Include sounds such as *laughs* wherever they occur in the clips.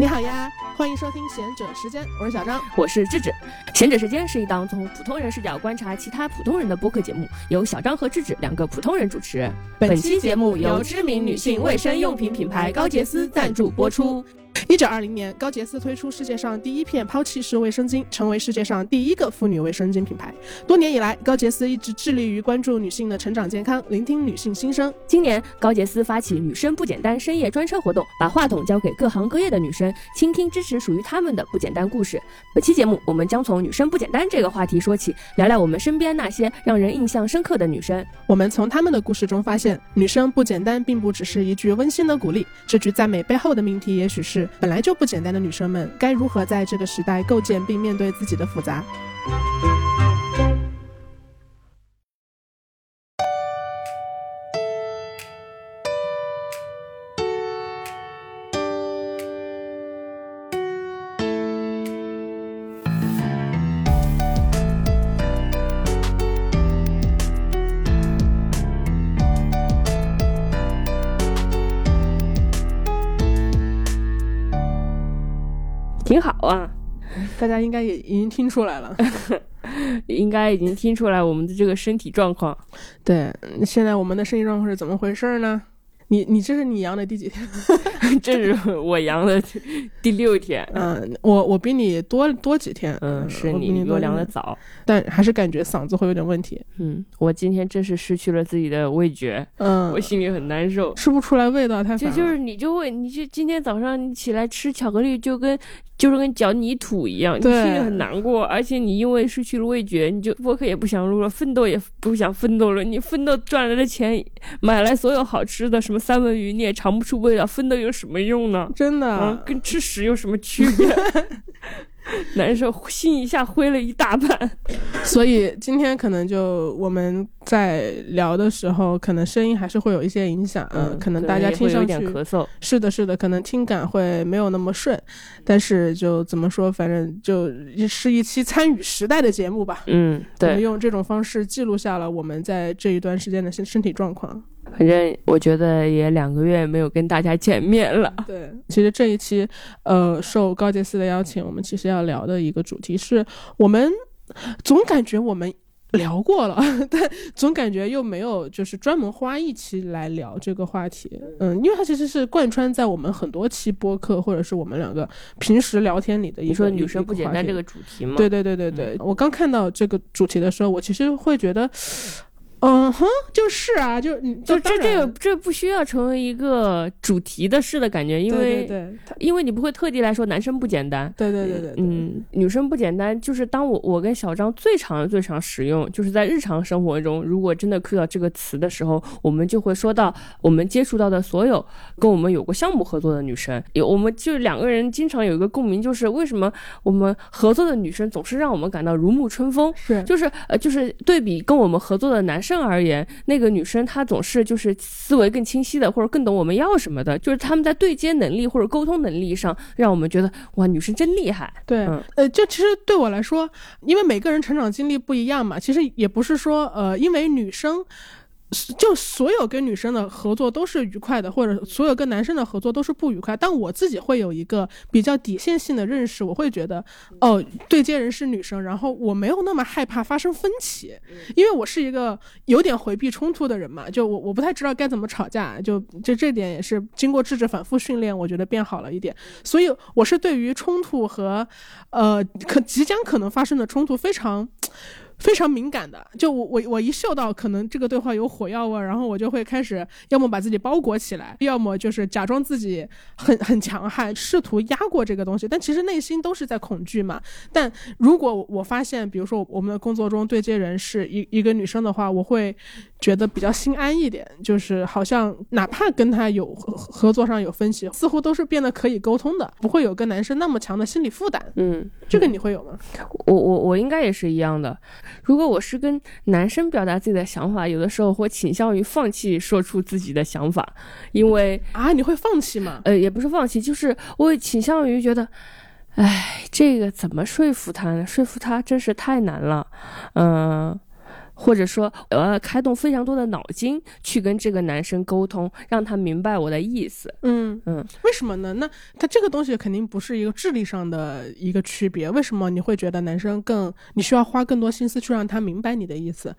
你好呀，欢迎收听贤者时间，我是小张。我是智智。贤者时间是一档从普通人视角观察其他普通人的播客节目，由小张和智智两个普通人主持。本期节目由知名女性卫生用品品牌高洁丝赞助播出。一九二零年，高洁丝推出世界上第一片抛弃式卫生巾，成为世界上第一个妇女卫生巾品牌。多年以来，高洁丝一直致力于关注女性的成长健康，聆听女性心声。今年，高洁丝发起“女生不简单”深夜专车活动，把话筒交给各行各业的女生，倾听支持属于她们的不简单故事。本期节目，我们将从“女生不简单”这个话题说起，聊聊我们身边那些让人印象深刻的女生。我们从她们的故事中发现，女生不简单，并不只是一句温馨的鼓励。这句赞美背后的命题，也许是本来就不简单的女生们该如何在这个时代构建并面对自己的复杂。挺好啊，大家应该也已经听出来了，*laughs* 应该已经听出来我们的这个身体状况。对，现在我们的身体状况是怎么回事呢？你你这是你阳的第几天？*laughs* 这是我阳的第六天。嗯，我我比你多多几天。嗯，是你比我阳的早，但还是感觉嗓子会有点问题。嗯，我今天真是失去了自己的味觉。嗯，我心里很难受，吃不出来味道，太就就是你就会，你就今天早上你起来吃巧克力，就跟就是跟嚼泥土一样，你心里很难过。而且你因为失去了味觉，你就播客也不想录了，奋斗也不想奋斗了。你奋斗赚来的钱，买来所有好吃的什么。三文鱼你也尝不出味道，奋斗有什么用呢？真的，跟吃屎有什么区别？*laughs* 难受，心一下灰了一大半。所以今天可能就我们在聊的时候，可能声音还是会有一些影响。嗯，可能大家听上去咳嗽。是的，是的，可能听感会没有那么顺。但是就怎么说，反正就是一期参与时代的节目吧。嗯，对。我们用这种方式记录下了我们在这一段时间的身身体状况。反正我觉得也两个月没有跟大家见面了。对，其实这一期，呃，受高洁丝的邀请，我们其实要聊的一个主题是我们总感觉我们聊过了，*laughs* 但总感觉又没有就是专门花一期来聊这个话题。嗯，因为它其实是贯穿在我们很多期播客或者是我们两个平时聊天里的。你说女生不简单这个主题吗？对对对对对，我刚看到这个主题的时候，我其实会觉得。嗯哼，就是啊，就就这这个这不需要成为一个主题的事的感觉，因为对，因为你不会特地来说男生不简单，对对对对，嗯，女生不简单，就是当我我跟小张最常最常使用，就是在日常生活中，如果真的 cue 到这个词的时候，我们就会说到我们接触到的所有跟我们有过项目合作的女生，有我们就两个人经常有一个共鸣，就是为什么我们合作的女生总是让我们感到如沐春风，是就是呃就是对比跟我们合作的男生。正而言，那个女生她总是就是思维更清晰的，或者更懂我们要什么的，就是他们在对接能力或者沟通能力上，让我们觉得哇，女生真厉害。对，呃，就其实对我来说，因为每个人成长经历不一样嘛，其实也不是说呃，因为女生。就所有跟女生的合作都是愉快的，或者所有跟男生的合作都是不愉快。但我自己会有一个比较底线性的认识，我会觉得，哦，对接人是女生，然后我没有那么害怕发生分歧，因为我是一个有点回避冲突的人嘛。就我我不太知道该怎么吵架，就就这点也是经过智智反复训练，我觉得变好了一点。所以我是对于冲突和，呃，可即将可能发生的冲突非常。非常敏感的，就我我我一嗅到可能这个对话有火药味，然后我就会开始要么把自己包裹起来，要么就是假装自己很很强悍，试图压过这个东西，但其实内心都是在恐惧嘛。但如果我发现，比如说我们的工作中对接人是一一个女生的话，我会。觉得比较心安一点，就是好像哪怕跟她有合合作上有分歧，似乎都是变得可以沟通的，不会有跟男生那么强的心理负担。嗯，这个你会有吗？我我我应该也是一样的。如果我是跟男生表达自己的想法，有的时候会倾向于放弃说出自己的想法，因为啊，你会放弃吗？呃，也不是放弃，就是我会倾向于觉得，哎，这个怎么说服他呢？说服他真是太难了。嗯。或者说我要开动非常多的脑筋去跟这个男生沟通，让他明白我的意思。嗯嗯，为什么呢？那他这个东西肯定不是一个智力上的一个区别。为什么你会觉得男生更你需要花更多心思去让他明白你的意思？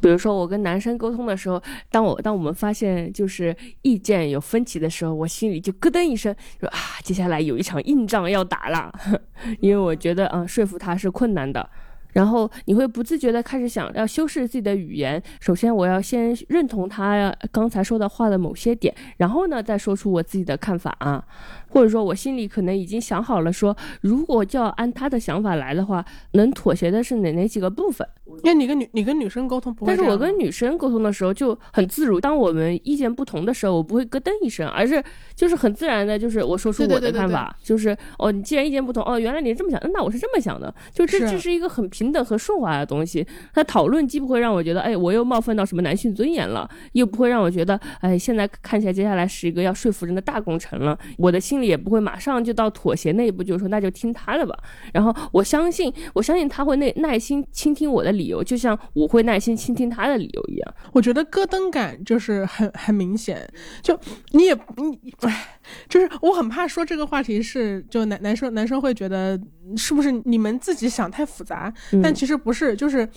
比如说我跟男生沟通的时候，当我当我们发现就是意见有分歧的时候，我心里就咯噔一声，说啊，接下来有一场硬仗要打了，*laughs* 因为我觉得嗯、说服他是困难的。然后你会不自觉的开始想要修饰自己的语言。首先，我要先认同他刚才说的话的某些点，然后呢，再说出我自己的看法啊。或者说我心里可能已经想好了说，如果就要按他的想法来的话，能妥协的是哪哪几个部分。因为你跟女你跟女生沟通不会但是我跟女生沟通的时候就很自如，当我们意见不同的时候，我不会咯噔一声，而是就是很自然的，就是我说出我的对对对对看法，就是哦，你既然意见不同，哦，原来你是这么想，那我是这么想的，就这是这是一个很平等和顺滑的东西。那讨论既不会让我觉得，哎，我又冒犯到什么男性尊严了，又不会让我觉得，哎，现在看起来接下来是一个要说服人的大工程了，我的心里也不会马上就到妥协那一步，就是说那就听他的吧。然后我相信，我相信他会耐耐心倾听我的理由，就像我会耐心倾听他的理由一样。我觉得咯噔感就是很很明显，就你也你哎，就是我很怕说这个话题是就男男生男生会觉得是不是你们自己想太复杂，嗯但其实不是，就是。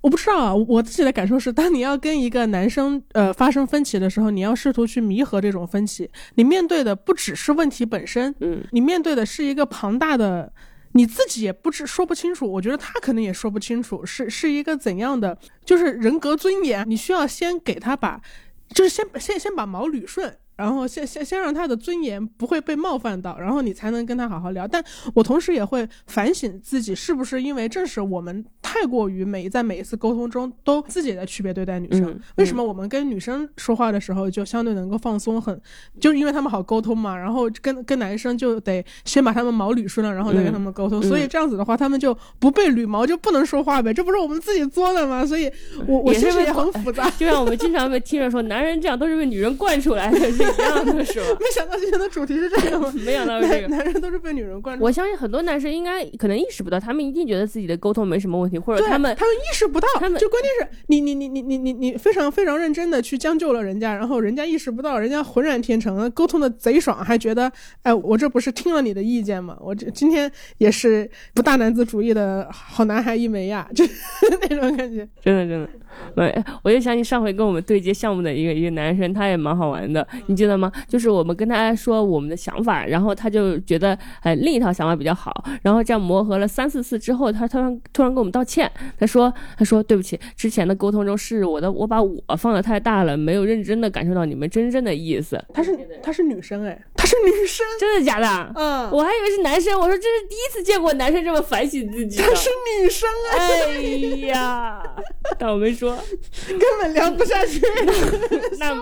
我不知道啊，我自己的感受是，当你要跟一个男生呃发生分歧的时候，你要试图去弥合这种分歧，你面对的不只是问题本身，嗯你面对的是一个庞大的，你自己也不知说不清楚，我觉得他可能也说不清楚，是是一个怎样的，就是人格尊严，你需要先给他把，就是先先先把毛捋顺。然后先先先让他的尊严不会被冒犯到，然后你才能跟他好好聊。但我同时也会反省自己，是不是因为正是我们太过于每在每一次沟通中都自己的区别对待女生？嗯为什么我们跟女生说话的时候就相对能够放松很，就是因为他们好沟通嘛。然后跟跟男生就得先把他们毛捋顺了，然后再跟他们沟通。嗯所以这样子的话，他们就不被捋毛就不能说话呗，这不是我们自己作的吗？所以我我其实也很复杂。*laughs* 就像我们经常被听着说，男人这样都是被女人惯出来的，*laughs* 是一样的，是吧？*laughs* 没想到今天的主题是这个吗？*laughs* 没想到是这个。男男人都是被女人惯。我相信很多男生应该可能意识不到，他们一定觉得自己的沟通没什么问题，或者他们他们意识不到，他们就关键是你你你你你你你非常非常认真的去将就了人家，然后人家意识不到，人家浑然天成，沟通的贼爽，还觉得哎，我这不是听了你的意见吗？我这今天也是不大男子主义的好男孩一枚呀，就 *laughs* 那种感觉。真的真的，我我就想起上回跟我们对接项目的一个一个男生，他也蛮好玩的，你记得吗？就是我们跟他说我们的想法，然后他就觉得哎另一套想法比较好，然后这样磨合了三四次之后，他突然突然跟我们道歉，他说他说对不起，之前的沟通中是我的我把我放的太大了，没有认真的感受到你们真正的意思。他是他是女生哎，是女生，真的假的？嗯，我还以为是男生，我说这是第一次见过男生这么反省自己的。她是女生啊，哎呀，但我没说，根本聊不下去，那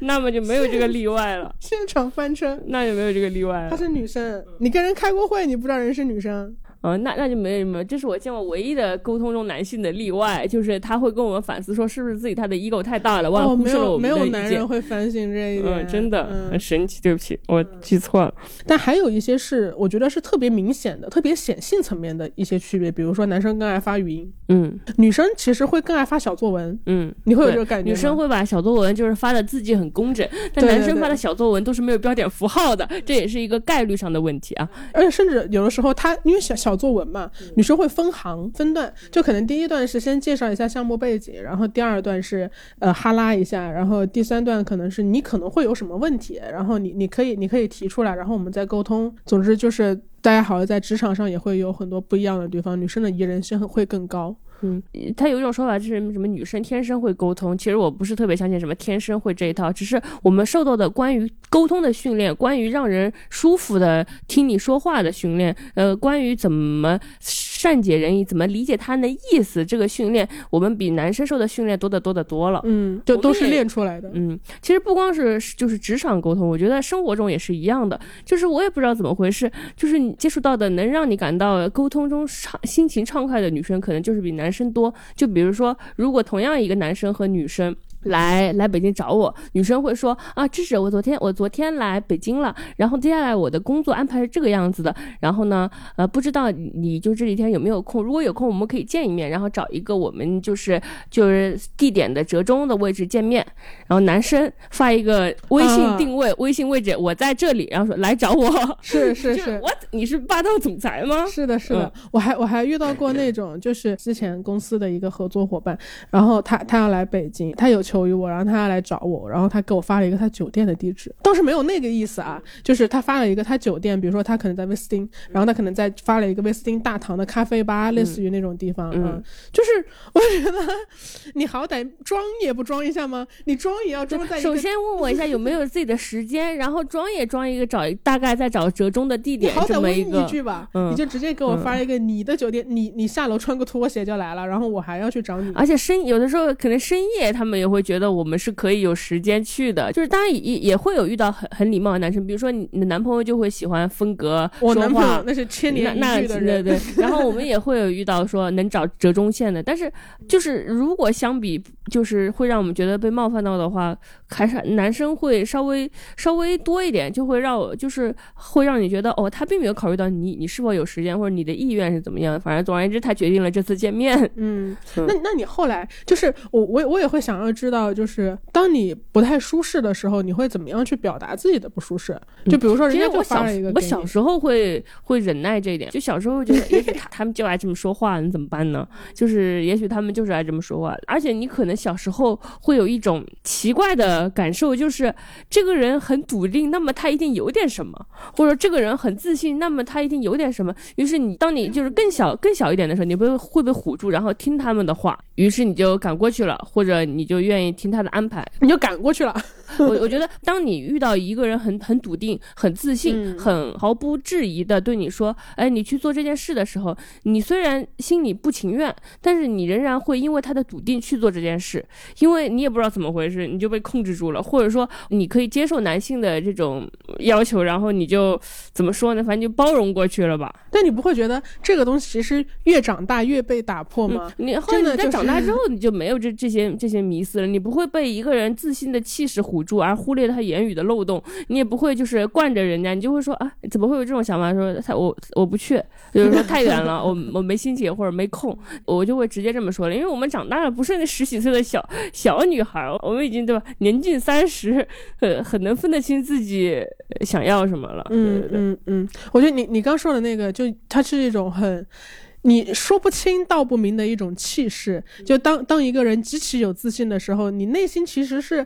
那么就没有这个例外了，现场翻车。那就没有这个例外了。她是女生，你跟人开过会，你不知道人是女生，嗯，那那就没有没有，这是我见过唯一的沟通中男性的例外，就是他会跟我们反思说，是不是自己他的 ego 太大了，忘了哦，没忽视了我有没们的意见有男人。会反省这一点，嗯，真的嗯很神奇，对不起，我记错了。但还有一些是我觉得是特别明显的、特别显性层面的一些区别，比如说男生更爱发语音，嗯女生其实会更爱发小作文。嗯，你会有这个感觉？女生会把小作文就是发的字迹很工整，但男生发的小作文都是没有标点符号的，这也是一个概率上的问题啊。而且甚至有的时候他因为小小作文嘛，女生会分行分段，就可能第一段是先介绍一下项目背景，然后第二段是呃哈拉一下，然后第三段可能是你可能会有什么问题，然后你你可以你可以提出来，然后我们再沟通。总之就是大家好像在职场上也会有很多不一样的地方，女生的宜人性会更高。嗯，他有一种说法就是什么女生天生会沟通，其实我不是特别相信什么天生会这一套，只是我们受到的关于沟通的训练，关于让人舒服的听你说话的训练，呃，关于怎么善解人意，怎么理解他人的意思，这个训练我们比男生受的训练多得多得多了。嗯，就都是练出来的。嗯，其实不光是就是职场沟通，我觉得生活中也是一样的。就是我也不知道怎么回事，就是你接触到的能让你感到沟通中畅心情畅快的女生，可能就是比男生多。就比如说，如果同样一个男生和女生。来来北京找我，女生会说啊，芝芝，我昨天我昨天来北京了，然后接下来我的工作安排是这个样子的，然后呢，呃，不知道你就这几天有没有空？如果有空，我们可以见一面，然后找一个我们就是就是地点的折中的位置见面。然后男生发一个微信定位，微信位置我在这里，然后说来找我。是是是，我你是霸道总裁吗？是的，是的，我还我还遇到过那种，就是之前公司的一个合作伙伴，然后他他要来北京，他有求于我，然后他要来找我，然后他给我发了一个他酒店的地址，倒是没有那个意思啊，就是他发了一个他酒店，比如说他可能在威斯汀，然后他可能在发了一个威斯汀大堂的咖啡吧，类似于那种地方，嗯，*laughs* 就是我觉得你好歹装也不装一下吗？你装也要装在。首先问我一下有没有自己的时间，然后装也装一个找大概在找折中的地点这么一个，一句吧，你就直接给我发一个你的酒店，你你下楼穿个拖鞋就来了，然后我还要去找你，而且深有的时候可能深夜他们也会觉得我们是可以有时间去的，就是当然也也会有遇到很很礼貌的男生，比如说你的男朋友就会喜欢风格我男朋友那是千年一遇的人，对。对，然后我们也会有遇到说能找折中线的，但是就是如果相比就是会让我们觉得被冒犯到的话，还是男生会稍微稍微多一点，就会让我就是会让你觉得哦，他并没有考虑到你你是否有时间或者你的意愿是怎么样，反正总而言之，他决定了这次见面。嗯，那那你后来就是我我我也会想要知道，就是当你不太舒适的时候，你会怎么样去表达自己的不舒适？就比如说，人家就发了一个，我小时候会会忍耐这一点，就小时候觉得，也许他他们就爱这么说话，你怎么办呢？就是也许他们就是爱这么说话，而且你可能小时候会有一种奇怪的感受，就是这个人很笃定，那么他一定有点什么；或者这个人很自信，那么他一定有点什么。于是你当你就是更小更小一点的时候，你会会被唬住，然后听他们的话，于是你就赶过去了，或者你就愿愿意听他的安排，你就赶过去了。我我觉得，当你遇到一个人很很笃定、很自信、很毫不质疑的对你说：“哎，你去做这件事的时候，你虽然心里不情愿，但是你仍然会因为他的笃定去做这件事，因为你也不知道怎么回事，你就被控制住了，或者说你可以接受男性的这种要求，然后你就怎么说呢？反正就包容过去了吧。但你不会觉得这个东西其实越长大越被打破吗？你后来你在长大之后，你就没有这这些这些迷思了，你不会被一个人自信的气势唬 *laughs* 住，而忽略他言语的漏洞，你也不会就是惯着人家，你就会说啊，怎么会有这种想法？说他我我不去，就是说太远了，我我没心情或者没空，我就会直接这么说了。因为我们长大了，不是那十几岁的小小女孩，我们已经对吧？年近三十，很很能分得清自己想要什么了。嗯嗯嗯，我觉得你你刚说的那个，就它是一种很。你说不清道不明的一种气势，就当当一个人极其有自信的时候，你内心其实是。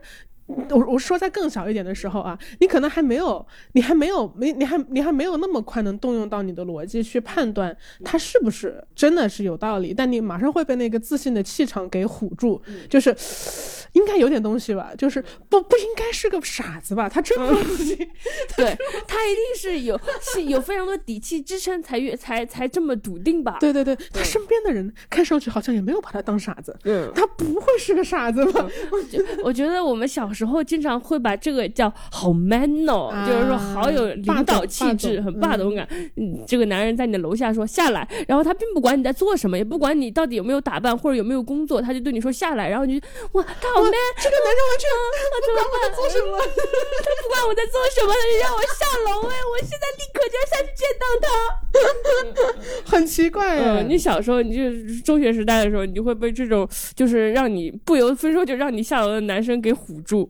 我我说在更小一点的时候啊，你可能还没有，你还没有没你还你还没有那么快能动用到你的逻辑去判断他是不是真的是有道理，但你马上会被那个自信的气场给唬住，就是应该有点东西吧，就是不不应该是个傻子吧？他真的自信，*laughs* *laughs* 对他一定是有是有非常多底气支撑才越才才这么笃定吧？对对对，他身边的人看上去好像也没有把他当傻子，嗯，他不会是个傻子吧？我觉得我们小时。时候经常会把这个叫好 man 哦，就是说好有领导气质，很霸道感。嗯，这个男人在你的楼下说下来，然后他并不管你在做什么，也不管你到底有没有打扮或者有没有工作，他就对你说下来，然后你就哇，他好 man，这个男人完全不管我在做什么，他不管我在做什么，他就让我下楼哎，我现在立刻就要下去见到他，很奇怪嗯，你小时候，你就中学时代的时候，你就会被这种就是让你不由分说就让你下楼的男生给唬住。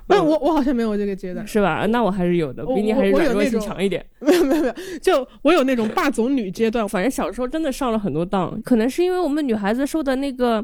那我我好像没有这个阶段，是吧？那我还是有的，比你还是软弱性强一点。没有没有没有，就我有那种霸总女阶段。反正小时候真的上了很多当，可能是因为我们女孩子受的那个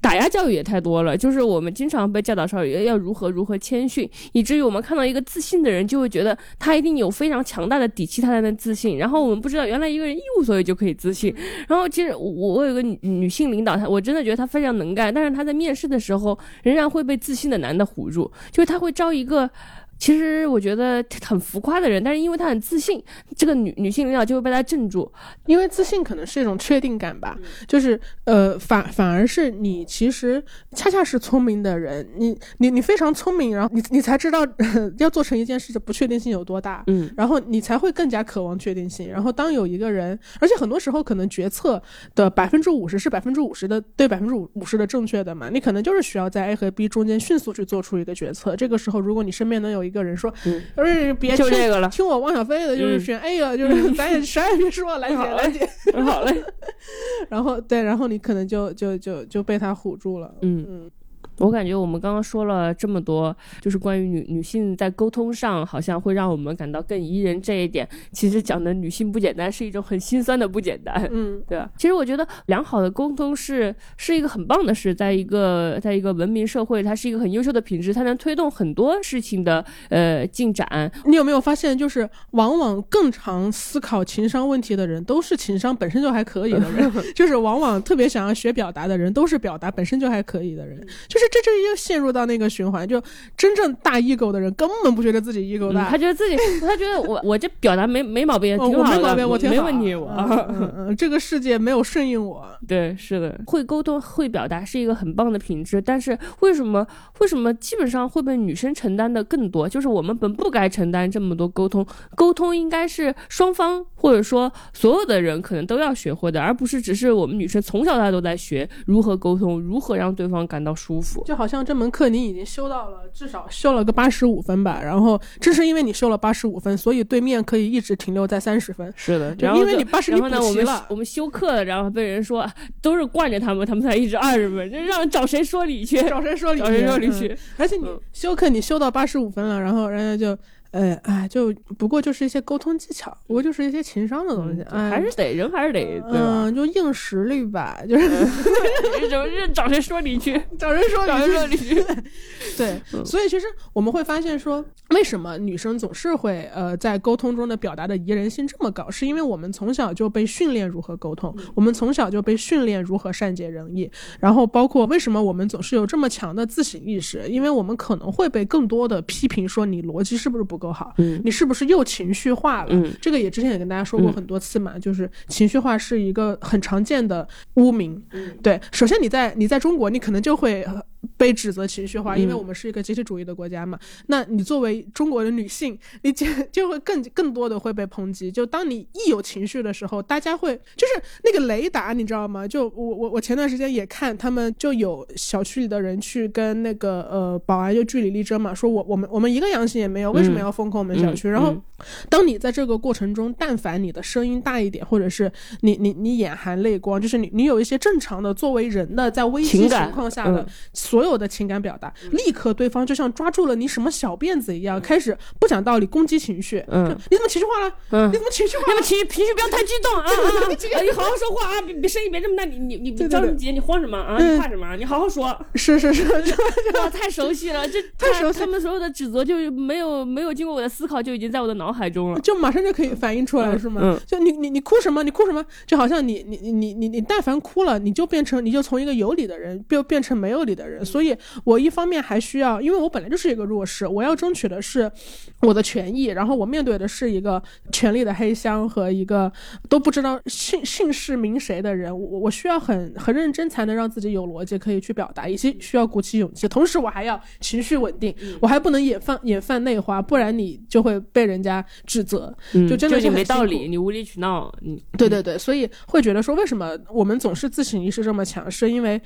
打压教育也太多了，就是我们经常被教导说要要如何如何谦逊，以至于我们看到一个自信的人，就会觉得他一定有非常强大的底气，他才能自信。然后我们不知道原来一个人一无所有就可以自信。然后其实我我有个女女性领导，她我真的觉得她非常能干，但是她在面试的时候仍然会被自信的男的唬住，就是她会会招一个其实我觉得很浮夸的人，但是因为他很自信，这个女女性领导就会被他镇住。因为自信可能是一种确定感吧，就是呃反反而是你其实恰恰是聪明的人，你你你非常聪明，然后你你才知道要做成一件事的不确定性有多大，嗯，然后你才会更加渴望确定性。然后当有一个人，而且很多时候可能决策的百分之五十是百分之五十的对百分之五五十的正确的嘛，你可能就是需要在 A 和 B 中间迅速去做出一个决策。这个时候，如果你身边能有一个人说，嗯而别听就这个了听我汪小菲的，就是嗯选 A 了，就是咱也啥也别说，来姐好嘞来姐。好嘞，*laughs* 然后对，然后你可能就就就就被他唬住了。嗯。嗯，我感觉我们刚刚说了这么多，就是关于女女性在沟通上好像会让我们感到更宜人这一点，其实讲的女性不简单是一种很心酸的不简单。嗯，对吧？其实我觉得良好的沟通是是一个很棒的事，在一个在一个文明社会，它是一个很优秀的品质，它能推动很多事情的呃进展。你有没有发现，就是往往更常思考情商问题的人，都是情商本身就还可以的人，*laughs* 就是往往特别想要学表达的人，都是表达本身就还可以的人。就是这这又陷入到那个循环，就真正大 ego 的人根本不觉得自己 ego 嗯大，他觉得自己，他觉得我 *laughs* 我这表达没没毛病，哦挺好的，我没毛病，我挺好没问题，我。嗯嗯嗯，这个世界没有顺应我。*laughs* 对，是的，会沟通、会表达是一个很棒的品质，但是为什么为什么基本上会被女生承担的更多？就是我们本不该承担这么多沟通，沟通应该是双方或者说所有的人可能都要学会的，而不是只是我们女生从小到大都在学如何沟通，如何让对方感到舒服。就好像这门课你已经修到了至少修了个八十五分吧，然后正是因为你修了八十五分，所以对面可以一直停留在三十分。是的，然后因为你八十然后呢，我们你补齐了。我们休课了，然后被人说都是惯着他们，他们才一直二十分，就让找谁说理去，找谁说理找谁去？嗯。说理去。而且你嗯修课你修到八十五分了，然后人家就，呃，哎，就不过就是一些沟通技巧，不过就是一些情商的东西，哎，还是得人还是得？嗯，就硬实力吧，就是怎么是找谁说理去？找人说找理人说理去。对，嗯所以其实我们会发现说，为什么女生总是会呃在沟通中的表达的宜人性这么高，是因为我们从小就被训练如何沟通，嗯我们从小就被训练如何善解人意，然后包括为什么我们总是有这么强的自省意识，因为我们可能会被更多的批评说你逻辑是不是不够好，嗯你是不是又情绪化了？嗯这个也之前也跟大家说过嗯很多次嘛，就是情绪化是一个很常见的污名。嗯对，首先你在你在中国，你可能就会呃被指责情绪化，因为嗯我们是一个集体主义的国家嘛。那你作为中国的女性，你就就会更更多的会被抨击。就当你一有情绪的时候，大家会就是那个雷达，你知道吗？就我我我前段时间也看他们就有小区里的人去跟那个呃保安就据理力争嘛，说我我们我们一个阳性也没有，为什么嗯要封控我们小区？然后嗯当你在这个过程中，但凡你的声音大一点，或者是你你你眼含泪光，就是你你有一些正常的作为人的在危机情情况下的嗯所有的情感表达，立刻对方就像抓住了你什么小辫子一样，开始不讲道理攻击情绪。嗯就你怎么情绪化了？嗯你怎么情绪化了？那么情情绪不要太激动 *laughs* 啊你好好说话啊，别别声音别这么大，你你你着什么急？你慌什么啊？嗯你怕什么？你好好说。是是是，*laughs* 哇，太熟悉了，这太熟悉他们所有的指责就没有没有经过我的思考，就已经在我的脑海中了。就马上就可以反应出来，嗯是吗？嗯就你你你哭什么？你哭什么？就好像你你你你你你但凡哭了，你就变成你就从一个有理的人变变成没有理的人。所以我一方面还需要，因为我本来就是一个弱势，我要争取的是我的权益，然后我面对的是一个权力的黑箱和一个都不知道姓姓氏名谁的人，我我需要很很认真才能让自己有逻辑可以去表达，以及需要鼓起勇气，同时我还要情绪稳定，我还不能眼泛眼泛内花，不然你就会被人家指责。嗯就真的是没道理，你无理取闹，你对对对，所以会觉得说，为什么我们总是自省意识这么强，是因为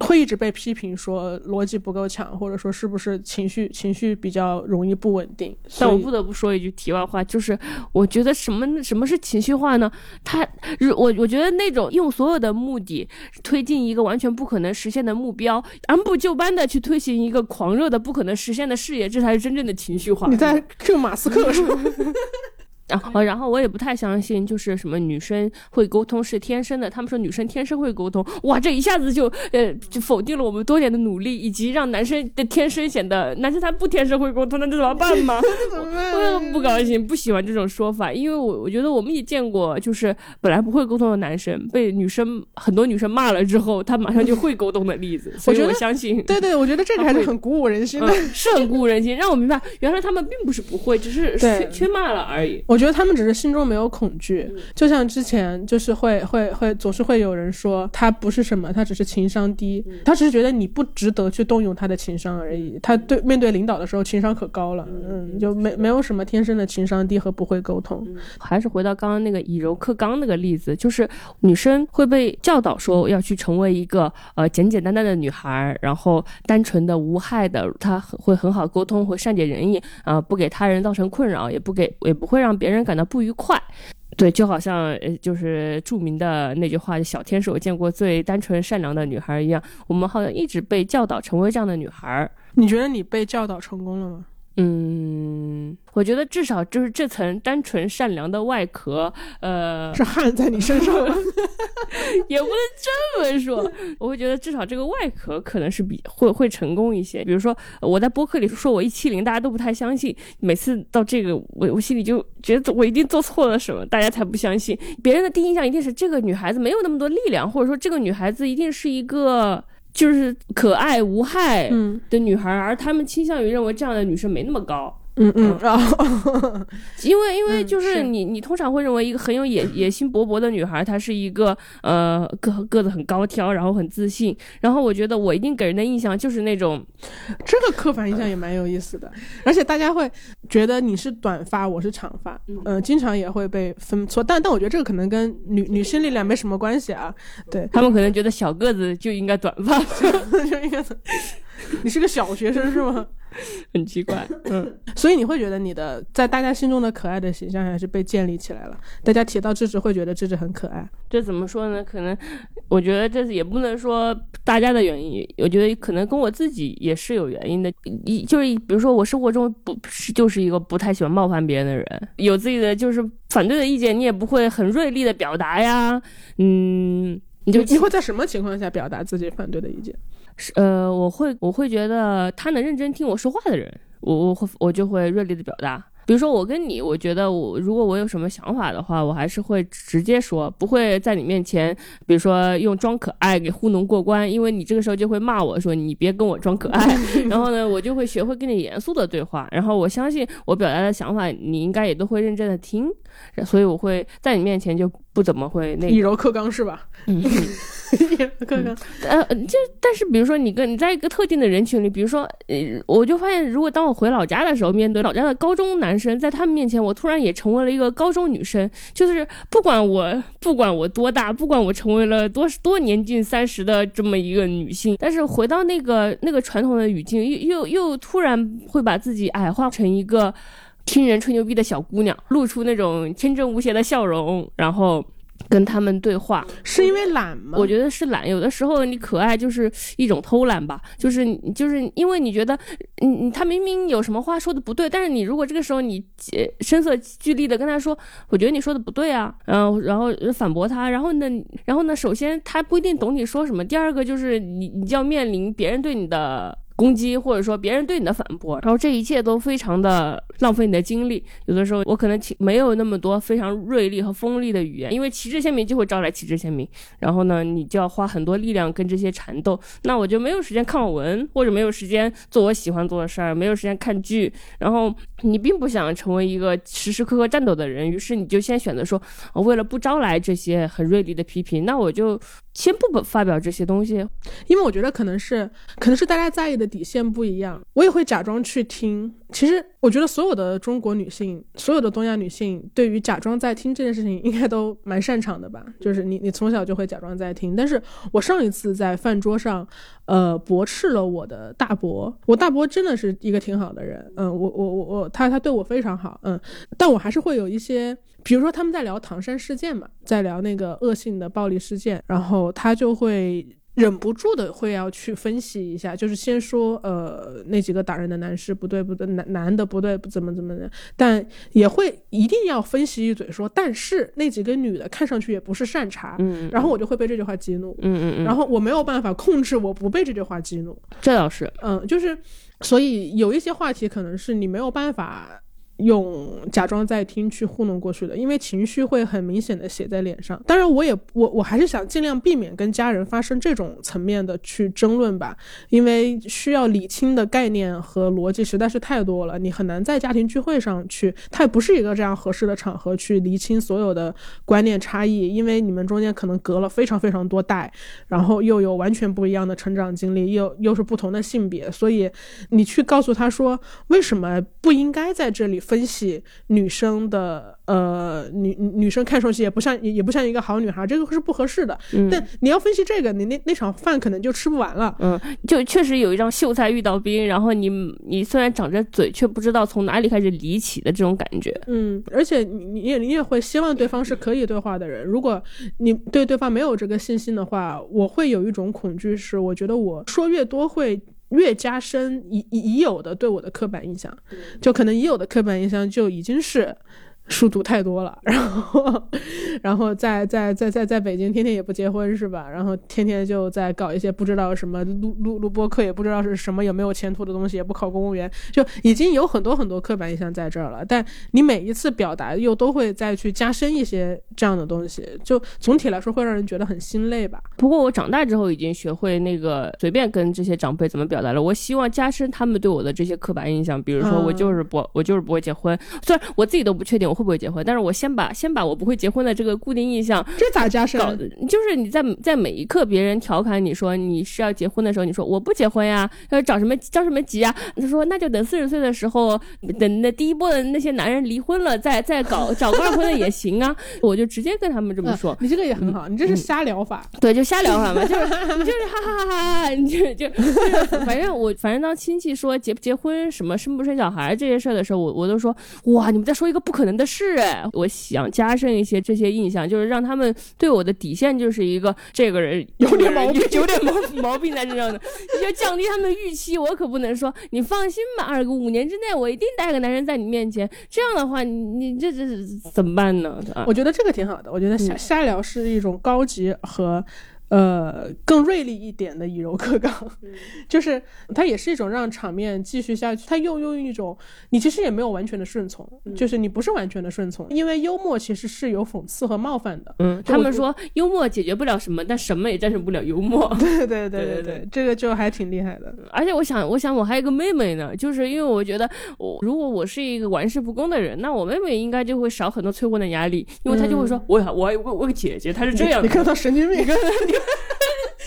会一直被批评说逻辑不够强，或者说是不是情绪情绪比较容易不稳定。但我不得不说一句题外话，就是我觉得什么什么是情绪化呢？他，如我我觉得那种用所有的目的推进一个完全不可能实现的目标，按部就班的去推行一个狂热的不可能实现的事业，这才是真正的情绪化。你在 Q 马斯克是吧？*laughs* 然后，然后我也不太相信，就是什么女生会沟通是天生的。他们说女生天生会沟通，哇，这一下子就呃就否定了我们多年的努力，以及让男生的天生显得男生他不天生会沟通，那这怎么办嘛？*laughs* *laughs* 我不高兴，不喜欢这种说法，因为我我觉得我们也见过，就是本来不会沟通的男生被女生很多女生骂了之后，他马上就会沟通的例子。所以我相信，对对，我觉得这个还是很鼓舞人心的，是很鼓舞人心，让我明白原来他们并不是不会，只是缺缺骂了而已。我觉得他们只是心中没有恐惧，就像之前就是会会会总是会有人说他不是什么，他只是情商低，他只是觉得你不值得去动用他的情商而已。他对面对领导的时候情商可高了，嗯，就没没有什么天生的情商低和不会沟通。还是回到刚刚那个以柔克刚那个例子，就是女生会被教导说要去成为一个呃简简单单的女孩，然后单纯的无害的，她会很好沟通，会善解人意啊，不给他人造成困扰，也不给也不会让别人感到不愉快。对，就好像，就是著名的那句话“小天使我见过最单纯善良的女孩”一样，我们好像一直被教导成为这样的女孩。你觉得你被教导成功了吗？嗯，我觉得至少就是这层单纯善良的外壳，呃，是焊在你身上，*laughs* 也不能这么说。我会觉得至少这个外壳可能是比会会成功一些。比如说我在播客里说我一七零，大家都不太相信。每次到这个，我我心里就觉得我一定做错了什么，大家才不相信。别人的第一印象一定是这个女孩子没有那么多力量，或者说这个女孩子一定是一个。就是可爱无害的女孩，而他们倾向于认为这样的女生没那么高。嗯嗯然后，*laughs* 因为因为就是你你通常会认为一个很有野野心勃勃的女孩，她是一个呃个个子很高挑，然后很自信。然后我觉得我一定给人的印象就是那种，这个刻板印象也蛮有意思的。而且大家会觉得你是短发，我是长发，嗯，经常也会被分错。但但我觉得这个可能跟女女性力量没什么关系啊。对他们可能觉得小个子就应该短发，*laughs* 就应该。*laughs* 你是个小学生是吗？*laughs* 很奇怪，*laughs* 嗯，所以你会觉得你的在大家心中的可爱的形象还是被建立起来了。大家提到智智会觉得智智很可爱，这怎么说呢？可能我觉得这也不能说大家的原因，我觉得可能跟我自己也是有原因的。一就是比如说我生活中不是就是一个不太喜欢冒犯别人的人，有自己的就是反对的意见，你也不会很锐利的表达呀。嗯，你就你会在什么情况下表达自己反对的意见？是呃，我会我会觉得他能认真听我说话的人，我我会我就会热烈的表达。比如说我跟你，我觉得我如果我有什么想法的话，我还是会直接说，不会在你面前，比如说用装可爱给糊弄过关，因为你这个时候就会骂我说你别跟我装可爱。*laughs* 然后呢，我就会学会跟你严肃的对话。然后我相信我表达的想法，你应该也都会认真的听。所以我会在你面前就不怎么会那以柔克刚是吧？嗯。*laughs* 克刚呃，就但是比如说你跟你在一个特定的人群里，比如说呃，我就发现，如果当我回老家的时候，面对老家的高中男生，在他们面前，我突然也成为了一个高中女生，就是不管我不管我多大，不管我成为了多 *laughs* 多年近三十的这么一个女性，但是回到那个那个传统的语境，又又又突然会把自己矮化成一个听人吹牛逼的小姑娘，露出那种天真无邪的笑容，然后。跟他们对话是因为懒吗？我觉得是懒。有的时候你可爱就是一种偷懒吧，就是就是因为你觉得，你你他明明有什么话说的不对，但是你如果这个时候你声色俱厉的跟他说，我觉得你说的不对啊，然后然后反驳他，然后呢然后呢，首先他不一定懂你说什么，第二个就是你你就要面临别人对你的。攻击，或者说别人对你的反驳，然后这一切都非常的浪费你的精力。有的时候我可能没有那么多非常锐利和锋利的语言，因为旗帜鲜明就会招来旗帜鲜明。然后呢，你就要花很多力量跟这些缠斗，那我就没有时间看文，或者没有时间做我喜欢做的事儿，没有时间看剧。然后你并不想成为一个时时刻刻战斗的人，于是你就先选择说，为了不招来这些很锐利的批评，那我就。先不发表这些东西，因为我觉得可能是可能是大家在意的底线不一样。我也会假装去听。其实我觉得所有的中国女性，所有的东亚女性，对于假装在听这件事情，应该都蛮擅长的吧？就是你你从小就会假装在听。但是我上一次在饭桌上，呃，驳斥了我的大伯。我大伯真的是一个挺好的人，嗯，我我我我他他对我非常好，嗯，但我还是会有一些。比如说他们在聊唐山事件嘛，在聊那个恶性的暴力事件，然后他就会忍不住的会要去分析一下，就是先说呃那几个打人的男士不对不对，男男的不对不怎么怎么的，但也会一定要分析一嘴说，但是那几个女的看上去也不是善茬，嗯，然后我就会被这句话激怒，嗯嗯嗯，然后我没有办法控制我不被这句话激怒，这倒是，嗯，就是所以有一些话题可能是你没有办法。用假装在听去糊弄过去的，因为情绪会很明显的写在脸上。当然，我也我我还是想尽量避免跟家人发生这种层面的去争论吧，因为需要理清的概念和逻辑实在是太多了，你很难在家庭聚会上去，它也不是一个这样合适的场合去厘清所有的观念差异，因为你们中间可能隔了非常非常多代，然后又有完全不一样的成长经历，又又是不同的性别，所以你去告诉他说为什么不应该在这里。分析女生的呃女女生看上去也不像也不像一个好女孩，这个是不合适的。但你要分析这个，你那那场饭可能就吃不完了。嗯，就确实有一张秀才遇到兵，然后你你虽然长着嘴，却不知道从哪里开始离奇的这种感觉。嗯，而且你你也你也会希望对方是可以对话的人。如果你对对方没有这个信心的话，我会有一种恐惧，是我觉得我说越多会。越加深已已有的对我的刻板印象，就可能已有的刻板印象就已经是。书读太多了，然后，然后在在在在在北京天天也不结婚是吧？然后天天就在搞一些不知道什么录录录播课，也不知道是什么有没有前途的东西，也不考公务员，就已经有很多很多刻板印象在这儿了。但你每一次表达又都会再去加深一些这样的东西，就总体来说会让人觉得很心累吧。不过我长大之后已经学会那个随便跟这些长辈怎么表达了。我希望加深他们对我的这些刻板印象，比如说我就是不我就是不会结婚，虽然我自己都不确定。会不会结婚？但是我先把先把我不会结婚的这个固定印象，这咋加深？就是你在在每一刻别人调侃你说你是要结婚的时候，你说我不结婚呀，要找什么着什么急啊？他说那就等四十岁的时候，等那第一波的那些男人离婚了，再再搞 *laughs* 找个二婚的也行啊。我就直接跟他们这么说。你这个也很好，你这是瞎聊法。对，就瞎聊法嘛，就是就是哈哈哈哈你，就就反正我反正当亲戚说结不结婚什么生不生小孩这些事儿的时候，我我都说哇，你们在说一个不可能的事哎。我想加深一些这些印象，就是让他们对我的底线就是一个这个人 *laughs* 有点毛病，有点毛毛病在身上的，要降低他们的预期。我可不能说你放心吧，二哥，五年之内我一定带个男人在你面前。这样的话，你你这这怎么办呢？我觉得这个挺好的，我觉得瞎瞎聊是一种高级和。呃，更锐利一点的以柔克刚，*laughs* 就是它也是一种让场面继续下去。它又用一种，你其实也没有完全的顺从，就是你不是完全的顺从，因为幽默其实是有讽刺和冒犯的。嗯，他们说幽默解决不了什么，但什么也战胜不了幽默。*laughs* 对对对对对，这个就还挺厉害的。而且我想，我想我还有一个妹妹呢，就是因为我觉得我如果我是一个玩世不恭的人，那我妹妹应该就会少很多催婚的压力，因为她就会说，我我我我个姐姐，她是这样，你看她神经病，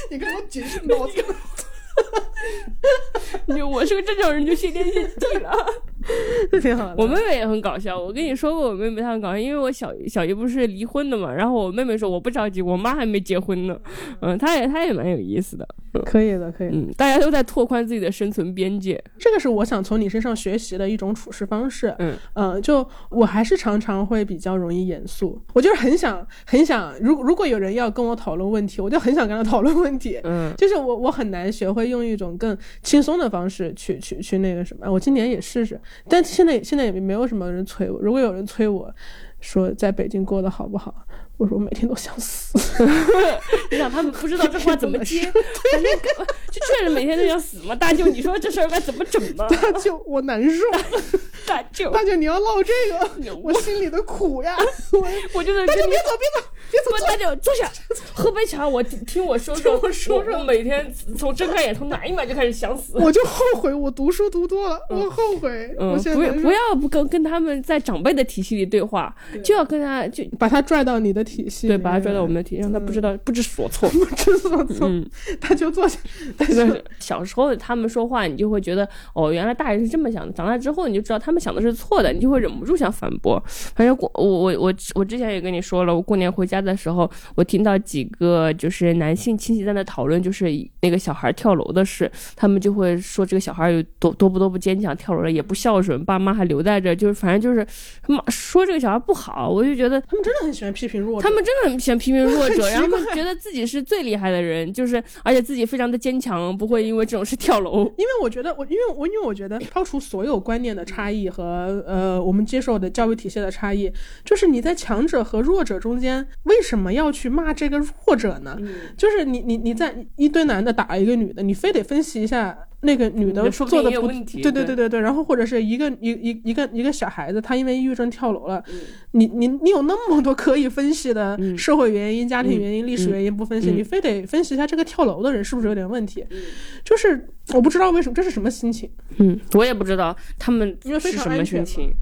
你看。我解释脑子，*laughs* *laughs* 你我是个正常人，就谢天谢地了。*laughs* 这挺好的。我妹妹也很搞笑。我跟你说过，我妹妹她很搞笑，因为我小小姨不是离婚的嘛。然后我妹妹说我不着急，我妈还没结婚呢。嗯，她也她也蛮有意思的。可以的，可以。嗯，大家都在拓宽自己的生存边界。这个是我想从你身上学习的一种处事方式。嗯嗯，就我还是常常会比较容易严肃。我就是很想很想，如如果有人要跟我讨论问题，我就很想跟他讨论问题。嗯，就是我我很难学会用一种更轻松的方式去去去那个什么。我今年也试试。但现在现在也没有什么人催我。如果有人催我，说在北京过得好不好？我说我每天都想死，*laughs* 你想他们不知道这话怎么接，*laughs* 反正就确实每天都想死嘛。大舅，你说这事儿该怎么整 *laughs* 嘛？大舅，我难受。大舅，大舅，你要唠这个，我心里的苦呀。我我就在大舅别走别走别走，大舅坐下，喝杯茶，我听我说说我说说，每天从睁开眼从哪一秒就开始想死。我就后悔我读书读多了，我后悔。嗯，不不要不跟跟他们在长辈的体系里对话，就要跟他就把他拽到你的。体系对，把他拽到我们的体系，让他不知道不知所措，不知所措。*laughs* 嗯，*laughs* 他就坐下。*laughs* 但是小时候他们说话，你就会觉得哦，原来大人是这么想的。长大之后，你就知道他们想的是错的，你就会忍不住想反驳。反正过我我我我之前也跟你说了，我过年回家的时候，我听到几个就是男性亲戚在那讨论，就是那个小孩跳楼的事，他们就会说这个小孩有多多不多不坚强，跳楼了也不孝顺，爸妈还留在这，就是反正就是妈说这个小孩不好。我就觉得他们真的很喜欢批评弱。弱者。他们真的很喜欢批评弱者，*laughs* 然后觉得自己是最厉害的人，就是而且自己非常的坚强，不会因为这种事跳楼。因为我觉得，我因为我因为我觉得，抛除所有观念的差异和呃我们接受的教育体系的差异，就是你在强者和弱者中间，为什么要去骂这个弱者呢？就是你你你在一堆男的打一个女的，你非得分析一下。那个女的做的不对对对对对对，然后或者是一个一一一个一个小孩子，他因为抑郁症跳楼了，嗯你你你有那么多可以分析的社会原因、家庭原因、历史原因不分析，嗯你非得分析一下这个跳楼的人是不是有点问题？就是我不知道为什么这是什么心情。嗯，我也不知道他们因为非是什么常安全心情。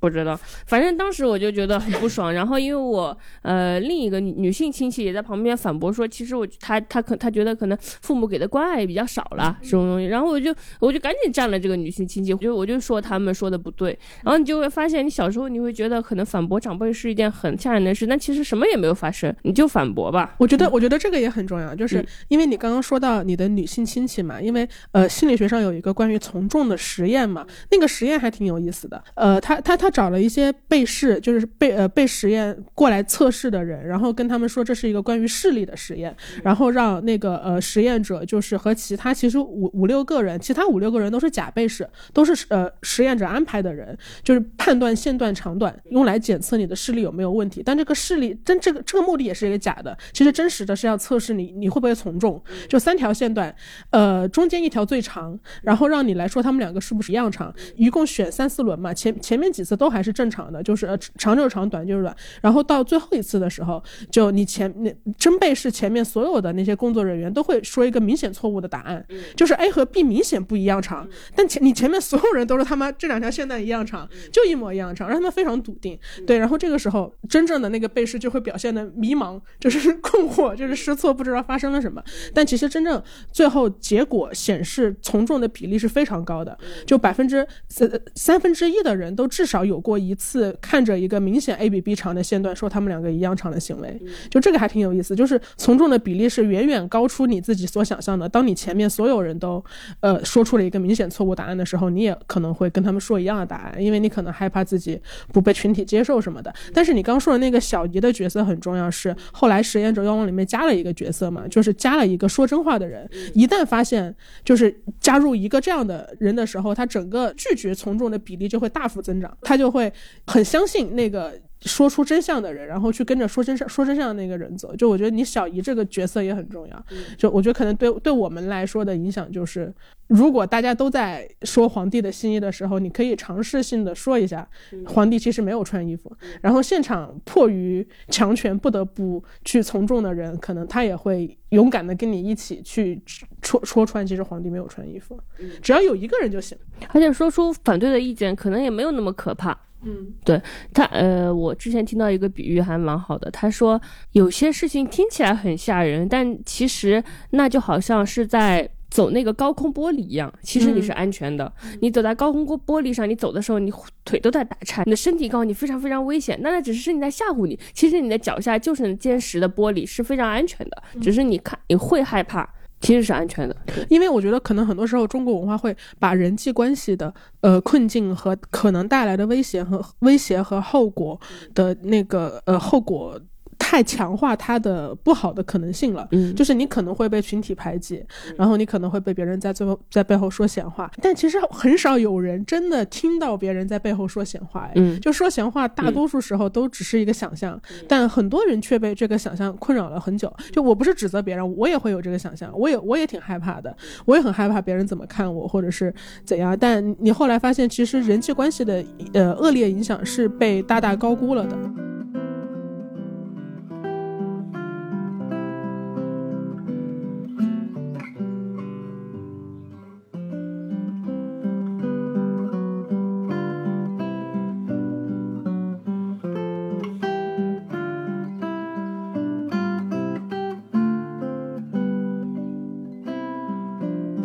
不知道，反正当时我就觉得很不爽。然后因为我呃另一个女女性亲戚也在旁边反驳说，其实我她她可她觉得可能父母给的关爱也比较少了这种东西。然后我就我就赶紧站了这个女性亲戚，就我就说他们说的不对。然后你就会发现，你小时候你会觉得可能反驳长辈是一件很吓人的事，但其实什么也没有发生，你就反驳吧。我觉得，我觉得这个也很重要，就是嗯因为你刚刚说到你的女性亲戚嘛，因为呃心理学上有一个关于从众的实验嘛，那个实验还挺有意思的。呃，他他他找了一些被试，就是被呃被实验过来测试的人，然后跟他们说这是一个关于视力的实验，然后让那个呃实验者就是和其他其实五五六个人，其他五六个人都是假被试，都是呃实验者安排的人，就是判断线段长短，用来检测你的视力有没有问题。但这个视力真这个这个目的也是一个假的，其实真实的是要测试你你会不会从众。就三条线段，呃，中间一条最长，然后让你来说他们两个是不是一样长，一共选三四轮嘛，前前面几次都还是正常的，就是呃长就是长，短就是短，然后到最后一次的时候，就你前那真被试前面所有的那些工作人员都会说一个明显错误的答案，就是 A 和 B 明显不一样长，但前你前面所有人都是他妈这两条线段一样长，就一模一样长，让他们非常笃定。对，然后这个时候真正的那个被试就会表现的迷茫，就是 *laughs* 困惑，就是失措，不知道发生了什么。但其实真正最后结果显示从众的比例是非常高的，就百分之三三分之一的人都至少有过一次看着一个明显 A 比 B 长的线段说他们两个一样长的行为。就这个还挺有意思，就是从众的比例是远远高出你自己所想象的。当你前面所有人都呃说出了一个明显错误答案的时候，你也可能会跟他们说一样的答案，因为你可能害怕自己不被群体接受什么的。但是你刚说的那个小姨的角色很重要，是后来实验者要往里面加了一个角色嘛，就是加了一个说真话的人。一旦发现就是加入一个这样的人的时候，他整个拒绝从众的比例就会大幅增长，他就会很相信那个。说出真相的人，然后去跟着说真相、说真相的那个人走。就我觉得你小姨这个角色也很重要。就我觉得可能对对我们来说的影响就是，如果大家都在说皇帝的新衣的时候，你可以尝试性的说一下，皇帝其实没有穿衣服。然后现场迫于强权不得不去从众的人，可能他也会勇敢的跟你一起去戳戳穿，其实皇帝没有穿衣服。只要有一个人就行。而且说出反对的意见，可能也没有那么可怕。嗯，对他呃，我之前听到一个比喻还蛮好的，他说有些事情听起来很吓人，但其实那就好像是在。走那个高空玻璃一样，其实你是安全的。你走在高空玻玻璃上，你走的时候，你腿都在打颤，你的身体告诉你非常非常危险。那那只是身体在吓唬你，其实你的脚下就是那坚实的玻璃，是非常安全的。只是你看你会害怕，其实是安全的。因为我觉得可能很多时候中国文化会把人际关系的呃困境和可能带来的威胁和威胁和后果的那个呃后果。太强化它的不好的可能性了，嗯。就是你可能会被群体排挤，然后你可能会被别人在最后在背后说闲话，但其实很少有人真的听到别人在背后说闲话，哎，嗯。就说闲话，大多数时候都只是一个想象，但很多人却被这个想象困扰了很久。就我不是指责别人，我也会有这个想象，我也我也挺害怕的，我也很害怕别人怎么看我，或者是怎样。但你后来发现，其实人际关系的呃恶劣影响是被大大高估了的。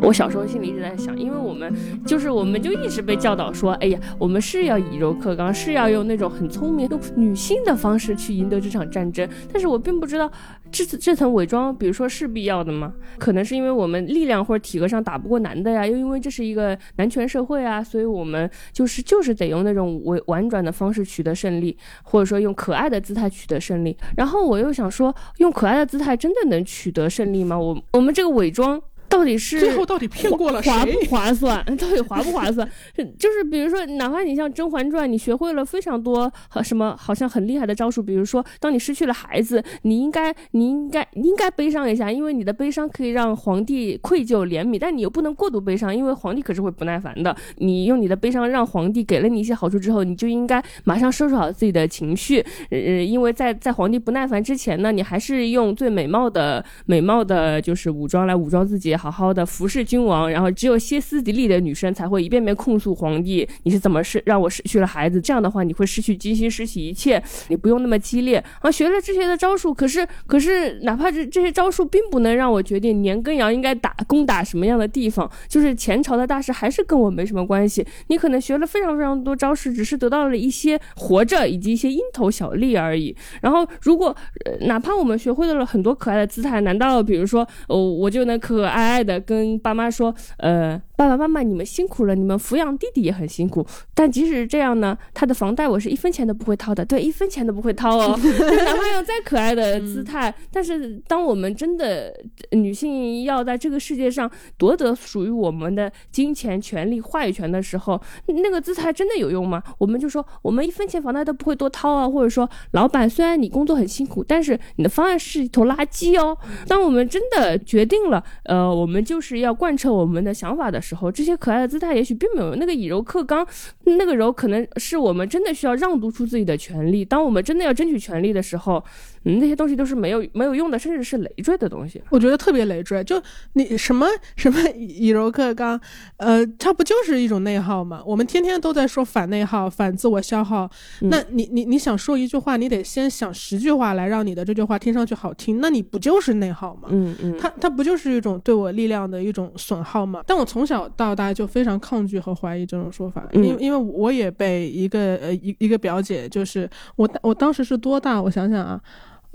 我小时候心里一直在想，因为我们就是我们就一直被教导说，哎呀，我们是要以柔克刚，是要用那种很聪明、用女性的方式去赢得这场战争。但是我并不知道这这层伪装，比如说是必要的吗？可能是因为我们力量或者体格上打不过男的呀，又因为这是一个男权社会啊，所以我们就是就是得用那种委婉转的方式取得胜利，或者说用可爱的姿态取得胜利。然后我又想说，用可爱的姿态真的能取得胜利吗？我我们这个伪装。到底是最后到底骗过了谁？划不划算？*laughs* 到底划不划算？*laughs* 就是比如说，哪怕你像《甄嬛传》，你学会了非常多什么好像很厉害的招数，比如说，当你失去了孩子，你应该你应该应该悲伤一下，因为你的悲伤可以让皇帝愧疚怜悯，但你又不能过度悲伤，因为皇帝可是会不耐烦的。你用你的悲伤让皇帝给了你一些好处之后，你就应该马上收拾好自己的情绪，呃，因为在在皇帝不耐烦之前呢，你还是用最美貌的美貌的就是武装来武装自己。好好的服侍君王，然后只有歇斯底里的女生才会一遍遍控诉皇帝，你是怎么失让我失去了孩子？这样的话，你会失去金星，失去一切。你不用那么激烈啊！学了这些的招数，可是可是，哪怕这这些招数并不能让我决定年羹尧应该打攻打什么样的地方，就是前朝的大事还是跟我没什么关系。你可能学了非常非常多招式，只是得到了一些活着以及一些蝇头小利而已。然后，如果哪怕我们学会了很多可爱的姿态，难道比如说，哦，我就能可爱？爱的跟爸妈说，呃。爸爸妈妈，你们辛苦了，你们抚养弟弟也很辛苦。但即使是这样呢，他的房贷我是一分钱都不会掏的，对，一分钱都不会掏哦。哪怕用再可爱的姿态，但是当我们真的女性要在这个世界上夺得属于我们的金钱、权利、话语权的时候，那个姿态真的有用吗？我们就说我们一分钱房贷都不会多掏啊，或者说老板虽然你工作很辛苦，但是你的方案是一坨垃圾哦。当我们真的决定了，呃，我们就是要贯彻我们的想法的。时候，这些可爱的姿态也许并没有那个以柔克刚，那个柔可能是我们真的需要让渡出自己的权利。当我们真的要争取权利的时候。那些东西都是没有没有用的，甚至是累赘的东西。我觉得特别累赘。就你什么什么以柔克刚，呃，它不就是一种内耗吗？我们天天都在说反内耗、反自我消耗。那你你你想说一句话，你得先想十句话来让你的这句话听上去好听。那你不就是内耗吗？嗯嗯，它它不就是一种对我力量的一种损耗吗？但我从小到大就非常抗拒和怀疑这种说法，因因为我也被一个呃一一个表姐，就是我我当时是多大？我想想啊。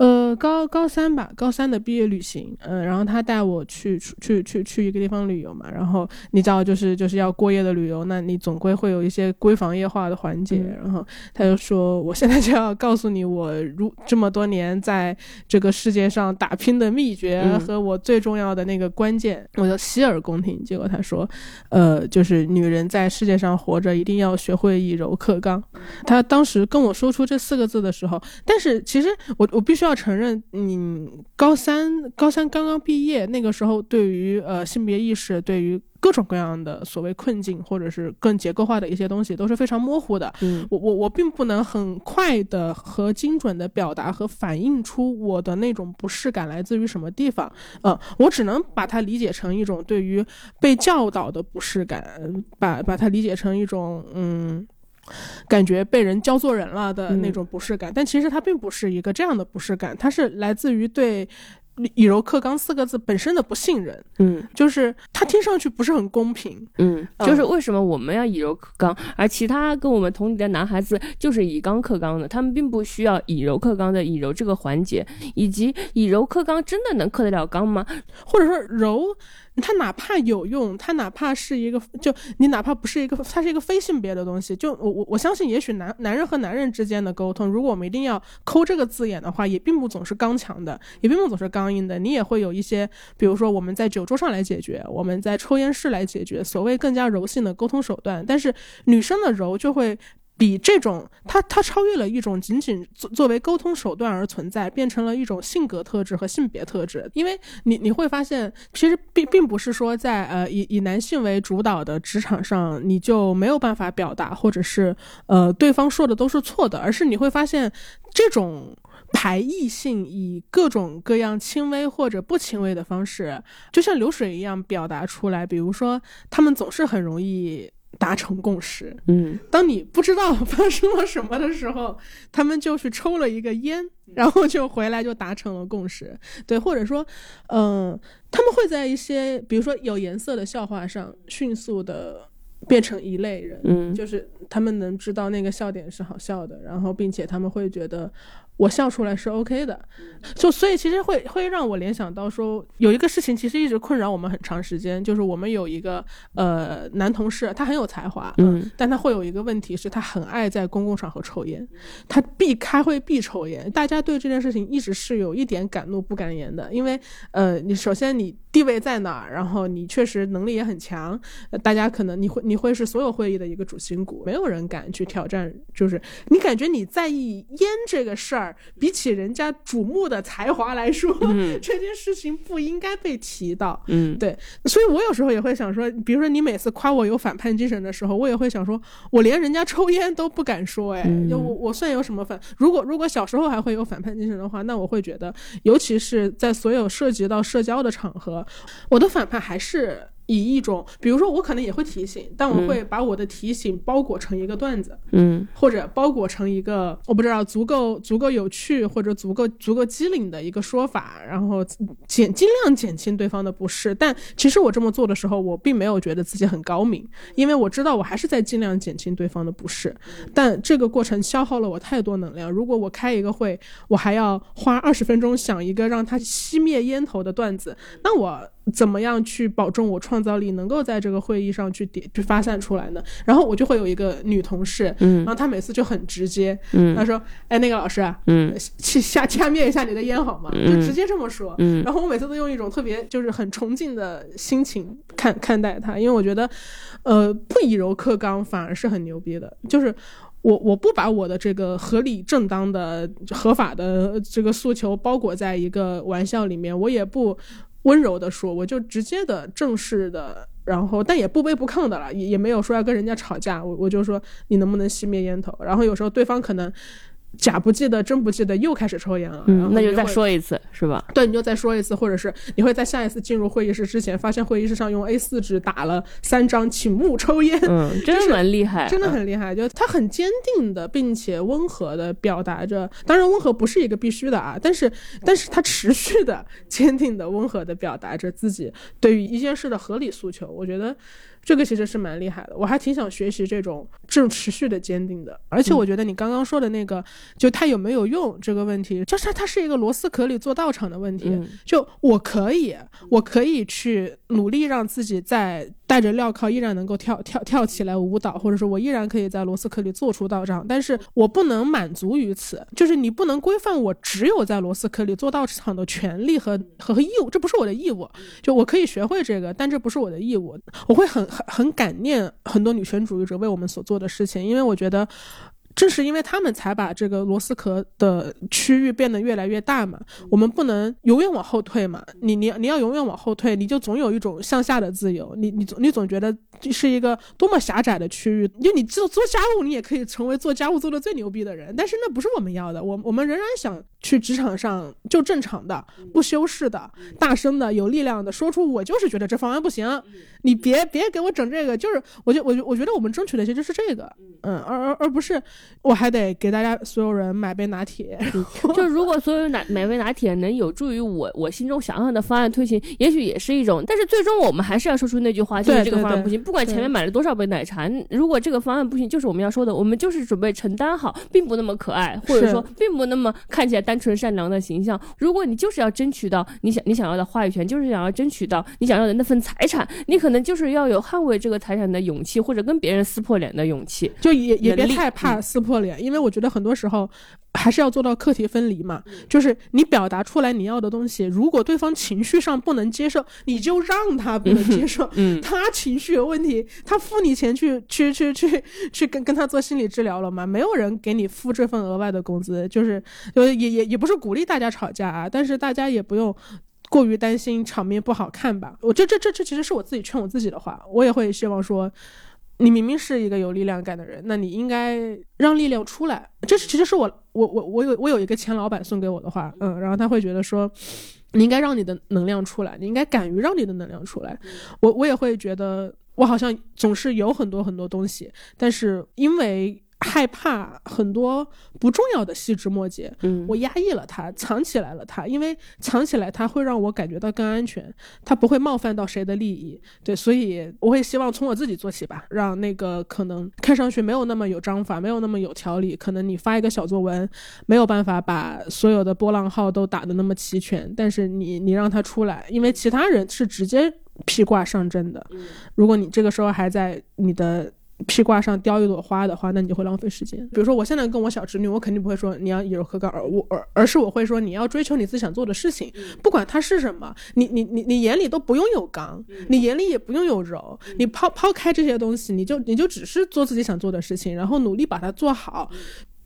呃，高高三吧，高三的毕业旅行，嗯，然后他带我去去去去一个地方旅游嘛，然后你知道，就是就是要过夜的旅游，那你总归会有一些闺房夜话的环节，然后他就说，我现在就要告诉你，我如这么多年在这个世界上打拼的秘诀和我最重要的那个关键，我就洗耳恭听。结果他说，呃，就是女人在世界上活着，一定要学会以柔克刚。他当时跟我说出这四个字的时候，但是其实我我必须要。要承认，你高三高三刚刚毕业，那个时候对于呃性别意识，对于各种各样的所谓困境，或者是更结构化的一些东西，都是非常模糊的。嗯，我我我并不能很快的和精准的表达和反映出我的那种不适感来自于什么地方。嗯，我只能把它理解成一种对于被教导的不适感，把把它理解成一种嗯。感觉被人教做人了的那种不适感，但其实它并不是一个这样的不适感，它是来自于对“以柔克刚”四个字本身的不信任。嗯，就是他听上去不是很公平。嗯，就是为什么我们要以柔克刚，而其他跟我们同龄的男孩子就是以刚克刚的，他们并不需要以柔克刚的以柔这个环节，以及以柔克刚真的能克得了刚吗？或者说柔？它哪怕有用，它哪怕是一个，就你哪怕不是一个，它是一个非性别的东西。就我我我相信，也许男男人和男人之间的沟通，如果我们一定要抠这个字眼的话，也并不总是刚强的，也并不总是刚硬的。你也会有一些，比如说我们在酒桌上来解决，我们在抽烟室来解决，所谓更加柔性的沟通手段。但是女生的柔就会。比这种，它它超越了一种仅仅作作为沟通手段而存在，变成了一种性格特质和性别特质。因为你你会发现，其实并并不是说在呃以以男性为主导的职场上，你就没有办法表达，或者是呃对方说的都是错的，而是你会发现这种排异性以各种各样轻微或者不轻微的方式，就像流水一样表达出来。比如说，他们总是很容易。达成共识。嗯当你不知道发生了什么的时候，他们就去抽了一个烟，然后就回来就达成了共识。对，或者说，嗯、他们会在一些比如说有颜色的笑话上迅速的变成一类人，嗯就是他们能知道那个笑点是好笑的，然后并且他们会觉得我笑出来是 OK 的，就所以其实会会让我联想到说，有一个事情其实一直困扰我们很长时间，就是我们有一个呃男同事，他很有才华，嗯但他会有一个问题是他很爱在公共场合抽烟，他必开会必抽烟，大家对这件事情一直是有一点敢怒不敢言的，因为呃你首先你地位在哪儿，然后你确实能力也很强，呃大家可能你会你会是所有会议的一个主心骨，没有人敢去挑战，就是你感觉你在意烟这个事儿，比起人家瞩目的才华来说，嗯 *laughs* 这件事情不应该被提到。嗯对，所以我有时候也会想说，比如说你每次夸我有反叛精神的时候，我也会想说，我连人家抽烟都不敢说，哎，嗯我我算有什么反？如果如果小时候还会有反叛精神的话，那我会觉得，尤其是在所有涉及到社交的场合，我的反叛还是。以一种，比如说我可能也会提醒，但我会把我的提醒包裹成一个段子，嗯或者包裹成一个我不知道足够足够有趣或者足够足够机灵的一个说法，然后减尽量减轻对方的不适。但其实我这么做的时候，我并没有觉得自己很高明，因为我知道我还是在尽量减轻对方的不适。但这个过程消耗了我太多能量。如果我开一个会，我还要花二十分钟想一个让他熄灭烟头的段子，那我。怎么样去保证我创造力能够在这个会议上去点去发散出来呢？然后我就会有一个女同事，嗯然后她每次就很直接，嗯她说：“哎，那个老师啊，嗯去下掐灭一下你的烟好吗？”就直接这么说。嗯然后我每次都用一种特别就是很崇敬的心情看看待她，因为我觉得，呃，不以柔克刚反而是很牛逼的，就是。我我不把我的这个合理正当的合法的这个诉求包裹在一个玩笑里面，我也不温柔的说，我就直接的正式的，然后但也不卑不亢的了，也也没有说要跟人家吵架，我我就说你能不能熄灭烟头，然后有时候对方可能假不记得真不记得又开始抽烟了，然后嗯，那就再说一次是吧？对，你就再说一次，或者是你会在下一次进入会议室之前，发现会议室上用 A 四纸打了三张“请勿抽烟”，嗯，*laughs* 真的蛮厉害，真的很厉害。就他很坚定的，并且温和的表达着，当然温和不是一个必须的啊，但是但是他持续的、坚定的、温和的表达着自己对于一件事的合理诉求。我觉得。这个其实是蛮厉害的，我还挺想学习这种这种持续的坚定的。而且我觉得你刚刚说的那个，就它有没有用这个问题，就是它是一个螺丝壳里做道场的问题。嗯就我可以，我可以去努力让自己在带着镣铐依然能够跳跳跳起来舞蹈，或者说我依然可以在螺丝壳里做出道场，但是我不能满足于此，就是你不能规范我只有在螺丝壳里做道场的权利和和和义务，这不是我的义务。就我可以学会这个，但这不是我的义务。我会很很很感念很多女权主义者为我们所做的事情，因为我觉得。正是因为他们才把这个螺丝壳的区域变得越来越大嘛，我们不能永远往后退嘛。你你你要永远往后退，你就总有一种向下的自由。你你总你总觉得这是一个多么狭窄的区域，就你做做家务，你也可以成为做家务做的最牛逼的人，但是那不是我们要的。我我们仍然想去职场上就正常的、不修饰的、大声的、有力量的说出我就是觉得这方案不行，你别别给我整这个。就是我觉我觉我觉得我们争取的其实是这个，嗯，而而而不是我还得给大家所有人买杯拿铁。就如果所有拿买杯拿铁能有助于我我心中想要的方案推行，也许也是一种。但是最终我们还是要说出那句话，就是这个方案不行。不管前面买了多少杯奶茶，如果这个方案不行，就是我们要说的，我们就是准备承担好，并不那么可爱，或者说并不那么看起来单纯善良的形象。如果你就是要争取到你想你想要的话语权，就是想要争取到你想要的那份财产，你可能就是要有捍卫这个财产的勇气，或者跟别人撕破脸的勇气。就也也别太怕撕破脸，因为我觉得很多时候还是要做到课题分离嘛。就是你表达出来你要的东西，如果对方情绪上不能接受，你就让他不能接受。嗯他情绪有问题，他付你钱去去去去去跟跟他做心理治疗了吗？没有人给你付这份额外的工资，就是就也也也不是鼓励大家吵架啊，但是大家也不用。过于担心场面不好看吧？我这这这这其实是我自己劝我自己的话，我也会希望说，你明明是一个有力量感的人，那你应该让力量出来。这是其实是我我我我有我有一个前老板送给我的话，嗯，然后他会觉得说，你应该让你的能量出来，你应该敢于让你的能量出来。我我也会觉得，我好像总是有很多很多东西，但是因为。害怕很多不重要的细枝末节，嗯，我压抑了它，藏起来了它，因为藏起来它会让我感觉到更安全，它不会冒犯到谁的利益，对，所以我会希望从我自己做起吧，让那个可能看上去没有那么有章法，没有那么有条理，可能你发一个小作文，没有办法把所有的波浪号都打得那么齐全，但是你你让它出来，因为其他人是直接披挂上阵的，如果你这个时候还在你的。披挂上雕一朵花的话，那你就会浪费时间。比如说，我现在跟我小侄女，我肯定不会说你要以柔克刚，而我而而是我会说你要追求你自己想做的事情，不管它是什么，你你你你眼里都不用有刚，你眼里也不用有柔，你抛抛开这些东西，你就你就只是做自己想做的事情，然后努力把它做好。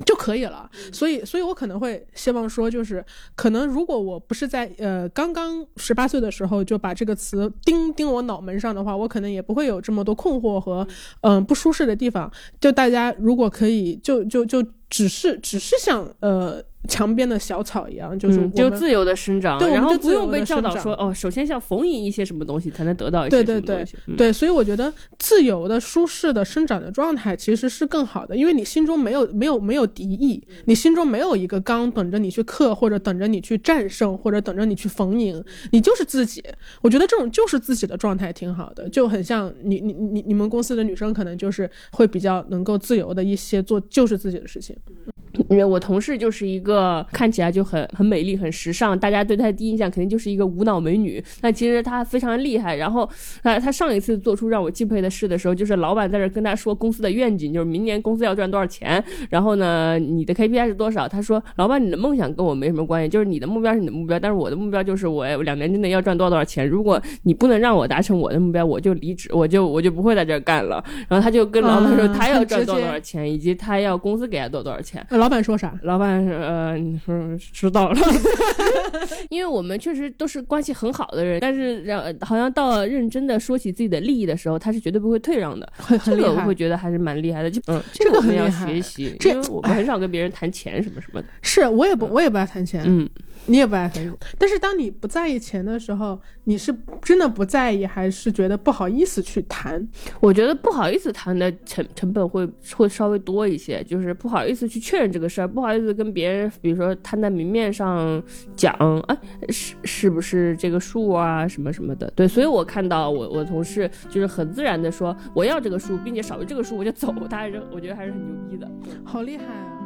就可以了，所以，所以我可能会希望说，就是可能如果我不是在呃刚刚十八岁的时候就把这个词钉钉我脑门上的话，我可能也不会有这么多困惑和嗯不舒适的地方。就大家如果可以，就就就只是只是想呃。墙边的小草一样，就是就自由的生长，对，然后不用被教导说哦，首先要逢迎一些什么东西才能得到一些对对对对，所以我觉得自由的、舒适的生长的状态其实是更好的，因为你心中没有没有没有敌意，你心中没有一个刚等着你去克，或者等着你去战胜，或者等着你去逢迎，你就是自己。我觉得这种就是自己的状态挺好的，就很像你你你你们公司的女生可能就是会比较能够自由的一些做就是自己的事情。我同事就是一个看起来就很很美丽、很时尚，大家对她第一印象肯定就是一个无脑美女。但其实她非常厉害。然后，她她上一次做出让我敬佩的事的时候，就是老板在这跟她说公司的愿景，就是明年公司要赚多少钱。然后呢，你的 KPI 是多少？她说，老板，你的梦想跟我没什么关系，就是你的目标是你的目标，但是我的目标就是我两年之内要赚多少多少钱。如果你不能让我达成我的目标，我就离职，我就我就不会在这儿干了。然后他就跟老板说，他要赚多少多少钱，以及他要公司给他多多少钱。老板说啥？老板说：“呃，你说知道了，*laughs* 因为我们确实都是关系很好的人，但是让好像到了认真的说起自己的利益的时候，他是绝对不会退让的。这个我会觉得还是蛮厉害的。就嗯，这个我们要学习，这我们很少跟别人谈钱什么什么的。是我也不，我也不爱谈钱。嗯。”你也不爱谈，但是当你不在意钱的时候，你是真的不在意，还是觉得不好意思去谈？我觉得不好意思谈的成成本会会稍微多一些，就是不好意思去确认这个事儿，不好意思跟别人，比如说摊在明面上讲，哎，是是不是这个数啊，什么什么的。对，所以我看到我我同事就是很自然的说我要这个数，并且少于这个数我就走，他还是我觉得还是很牛逼的，好厉害啊！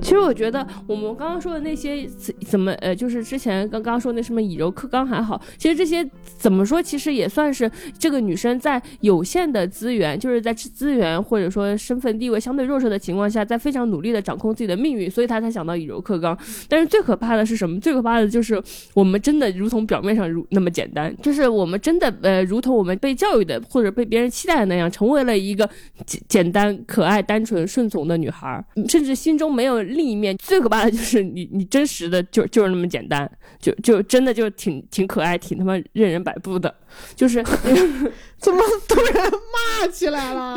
其实我觉得我们刚刚说的那些怎么呃，就是之前刚刚说那什么以柔克刚还好，其实这些怎么说，其实也算是这个女生在有限的资源，就是在资源或者说身份地位相对弱势的情况下，在非常努力的掌控自己的命运，所以她才想到以柔克刚。但是最可怕的是什么？最可怕的就是我们真的如同表面上如那么简单，就是我们真的呃，如同我们被教育的或者被别人期待的那样，成为了一个简简单、可爱、单纯、顺从的女孩，甚至心中没有。另一面最可怕的就是你，你真实的就就是那么简单，就就真的就挺挺可爱，挺他妈任人摆布的，就是。*laughs* 怎么突然骂起来了？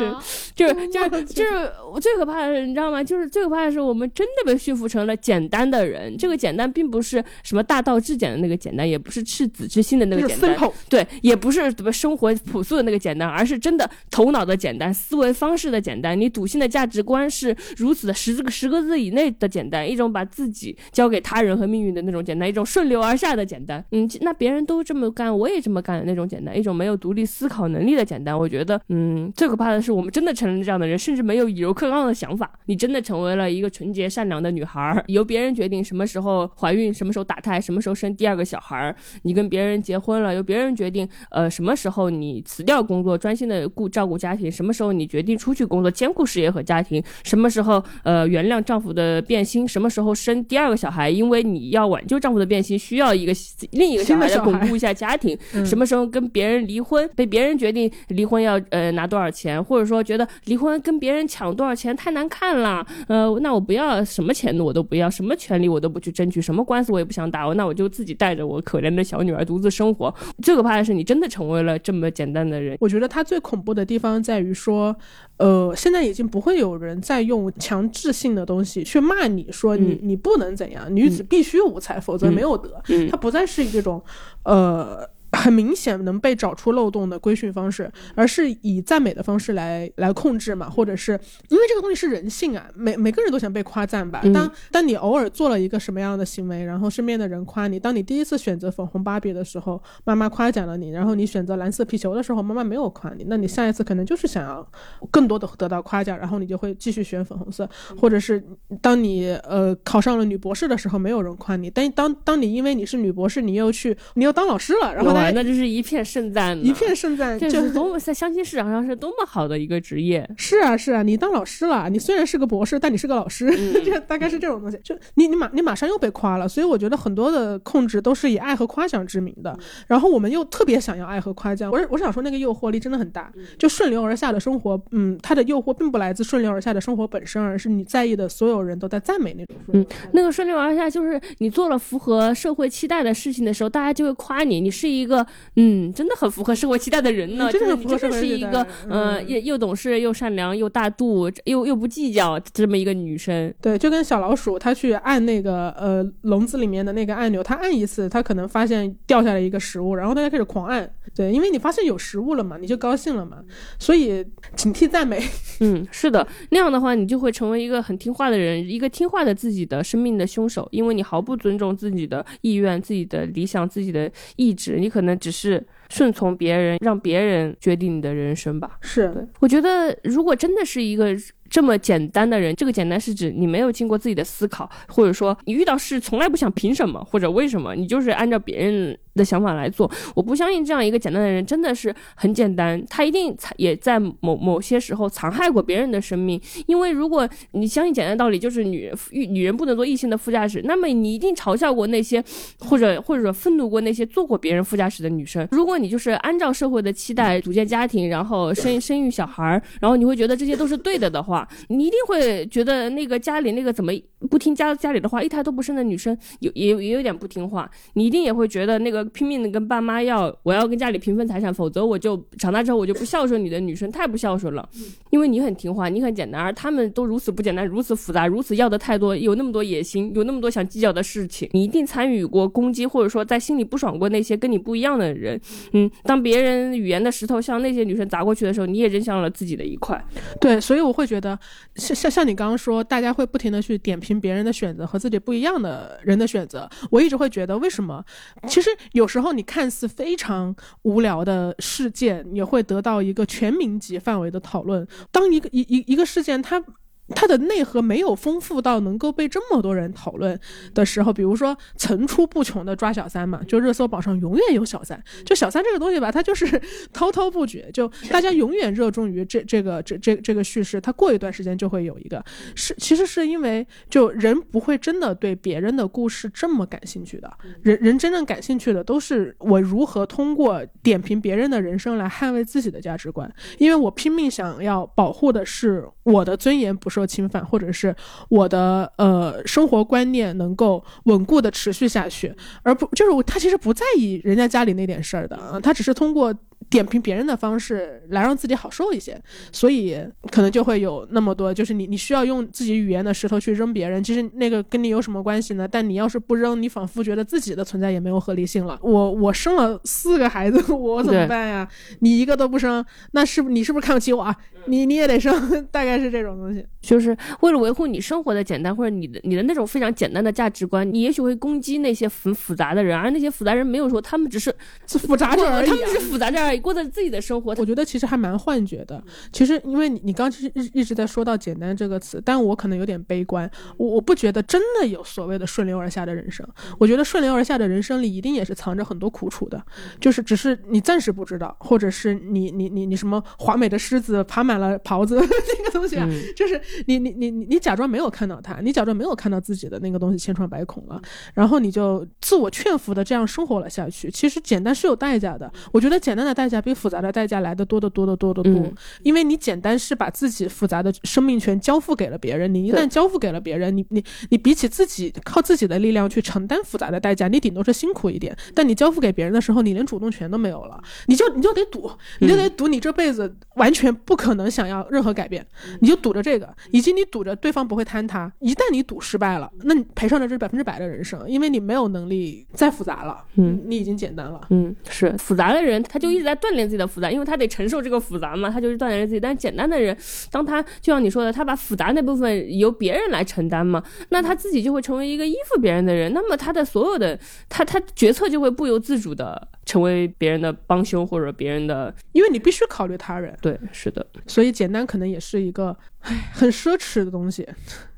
对，就是 *laughs* 就是就是我最可怕的，你知道吗？就是最可怕的是，我们真的被驯服成了简单的人。这个简单并不是什么大道至简的那个简单，也不是赤子之心的那个简单，对，也不是怎么生活朴素的那个简单，而是真的头脑的简单，思维方式的简单。你笃信的价值观是如此的十个十个字以内的简单，一种把自己交给他人和命运的那种简单，一种顺流而下的简单。嗯，那别人都这么干，我也这么干的那种简单，一种没有独立思考。能力的简单，我觉得，嗯，最可怕的是我们真的成了这样的人，甚至没有以柔克刚的想法。你真的成为了一个纯洁善良的女孩，由别人决定什么时候怀孕，什么时候打胎，什么时候生第二个小孩。你跟别人结婚了，由别人决定，呃，什么时候你辞掉工作，专心的顾照顾家庭，什么时候你决定出去工作，兼顾事业和家庭，什么时候呃原谅丈夫的变心，什么时候生第二个小孩，因为你你要挽救丈夫的变心，需要一个另一个小孩来巩固一下家庭。什么时候跟别人离婚，被别人决定离婚要呃拿多少钱，或者说觉得离婚跟别人抢多少钱太难看了，呃，那我不要什么钱我都不要，什么权利我都不去争取，什么官司我也不想打，那我就自己带着我可怜的小女儿独自生活。最可怕的是，你真的成为了这么简单的人。我觉得他最恐怖的地方在于说，呃，现在已经不会有人再用强制性的东西去骂你说你你不能怎样，女子必须无才，否则没有德。他不再是以这种，呃。很明显能被找出漏洞的规训方式，而是以赞美的方式来来控制嘛，或者是因为这个东西是人性啊，每每个人都想被夸赞吧。当当你偶尔做了一个什么样的行为，然后身边的人夸你；当你第一次选择粉红芭比的时候，妈妈夸奖了你；然后你选择蓝色皮球的时候，妈妈没有夸你，那你下一次可能就是想要更多的得到夸奖，然后你就会继续选粉红色。或者是当你呃考上了女博士的时候，没有人夸你，但当当你因为你是女博士，你又去你又当老师了，然后大那就是一片盛赞，一片盛赞，就是多么在相亲市场上是多么好的一个职业。是啊，是啊，你当老师了，你虽然是个博士，但你是个老师，*laughs* 这大概是这种东西。就你你马你马上又被夸了，所以我觉得很多的控制都是以爱和夸奖之名的。然后我们又特别想要爱和夸奖。我是我是想说，那个诱惑力真的很大。就顺流而下的生活，嗯，它的诱惑并不来自顺流而下的生活本身，而是你在意的所有人都在赞美那种。嗯，那个顺流而下就是你做了符合社会期待的事情的时候，大家就会夸你，你是一个。嗯，真的很符合社会期待的人呢，真的很符合社会是一个，嗯，又又懂事又善良又大度又又不计较这么一个女生。对，就跟小老鼠，它去按那个呃笼子里面的那个按钮，它按一次，它可能发现掉下来一个食物，然后大家开始狂按。对，因为你发现有食物了嘛，你就高兴了嘛，所以警惕赞美。*laughs* 嗯，是的，那样的话你就会成为一个很听话的人，一个听话的自己的生命的凶手，因为你毫不尊重自己的意愿、自己的理想、自己的意志，你可能那只是。是顺从别人，让别人决定你的人生吧。是，我觉得如果真的是一个。这么简单的人，这个简单是指你没有经过自己的思考，或者说你遇到事从来不想凭什么或者为什么，你就是按照别人的想法来做。我不相信这样一个简单的人真的是很简单，他一定也在某某些时候残害过别人的生命。因为如果你相信简单道理，就是女 *laughs* 女人不能做异性的副驾驶，那么你一定嘲笑过那些或者或者愤怒过那些坐过别人副驾驶的女生。如果你就是按照社会的期待组建家庭，然后生生育小孩，然后你会觉得这些都是对的的话。你一定会觉得那个家里那个怎么不听家家里的话，一胎都不生的女生有也也有点不听话。你一定也会觉得那个拼命的跟爸妈要，我要跟家里平分财产，否则我就长大之后我就不孝顺你的女生太不孝顺了。因为你很听话，你很简单，而他们都如此不简单，如此复杂，如此要的太多，有那么多野心，有那么多想计较的事情。你一定参与过攻击，或者说在心里不爽过那些跟你不一样的人。嗯，当别人语言的石头向那些女生砸过去的时候，你也扔向了自己的一块。对，所以我会觉得。像像像你刚刚说，大家会不停的去点评别人的选择和自己不一样的人的选择，我一直会觉得为什么？其实有时候你看似非常无聊的事件，也会得到一个全民级范围的讨论。当一个一一一个事件它。它的内核没有丰富到能够被这么多人讨论的时候，比如说层出不穷的抓小三嘛，就热搜榜上永远有小三，就小三这个东西吧，它就是 *laughs* 滔滔不绝，就大家永远热衷于这这个这这这个叙事，它过一段时间就会有一个，是其实是因为就人不会真的对别人的故事这么感兴趣的，人人真正感兴趣的都是我如何通过点评别人的人生来捍卫自己的价值观，因为我拼命想要保护的是我的尊严，不。受侵犯，或者是我的呃生活观念能够稳固的持续下去，而不就是他其实不在意人家家里那点事儿的啊，他只是通过。点评别人的方式来让自己好受一些，所以可能就会有那么多，就是你你需要用自己语言的石头去扔别人，其实那个跟你有什么关系呢？但你要是不扔，你仿佛觉得自己的存在也没有合理性了。我我生了四个孩子，*laughs* 我怎么办呀？你一个都不生，那是不你是不是看不起我？啊？你你也得生，*laughs* 大概是这种东西。就是为了维护你生活的简单，或者你的你的那种非常简单的价值观，你也许会攻击那些很复杂的人，而那些复杂人没有说他们只是复杂者而已，他们是复杂者。儿，过着自己的生活。我觉得其实还蛮幻觉的。其实因为你你刚其实一一直在说到简单这个词，但我可能有点悲观。我我不觉得真的有所谓的顺流而下的人生。我觉得顺流而下的人生里一定也是藏着很多苦楚的，就是只是你暂时不知道，或者是你你你你什么华美的狮子爬满了袍子 *laughs* 这个东西啊，就是你你你你你假装没有看到它，你假装没有看到自己的那个东西千疮百孔了，然后你就自我劝服的这样生活了下去。其实简单是有代价的，我觉得简单的代价比复杂的代价来的多得多得多得多，因为你简单是把自己复杂的生命权交付给了别人，你一旦交付给了别人，你你你比起自己靠自己的力量去承担复杂的代价，你顶多是辛苦一点，但你交付给别人的时候，你连主动权都没有了，你就你就得赌，你就得赌你这辈子完全不可能想要任何改变，你就赌着这个，以及你赌着对方不会坍塌。一旦你赌失败了，那你赔上的这是百分之百的人生，因为你没有能力再复杂了，嗯，你已经简单了，嗯，是。复杂的人，他就一直在锻炼自己的复杂，因为他得承受这个复杂嘛，他就是锻炼自己。但简单的人，当他就像你说的，他把复杂那部分由别人来承担嘛，那他自己就会成为一个依附别人的人，那么他的所有的他他决策就会不由自主的成为别人的帮凶或者别人的，因为你必须考虑他人，对，是的，所以简单可能也是一个唉很奢侈的东西。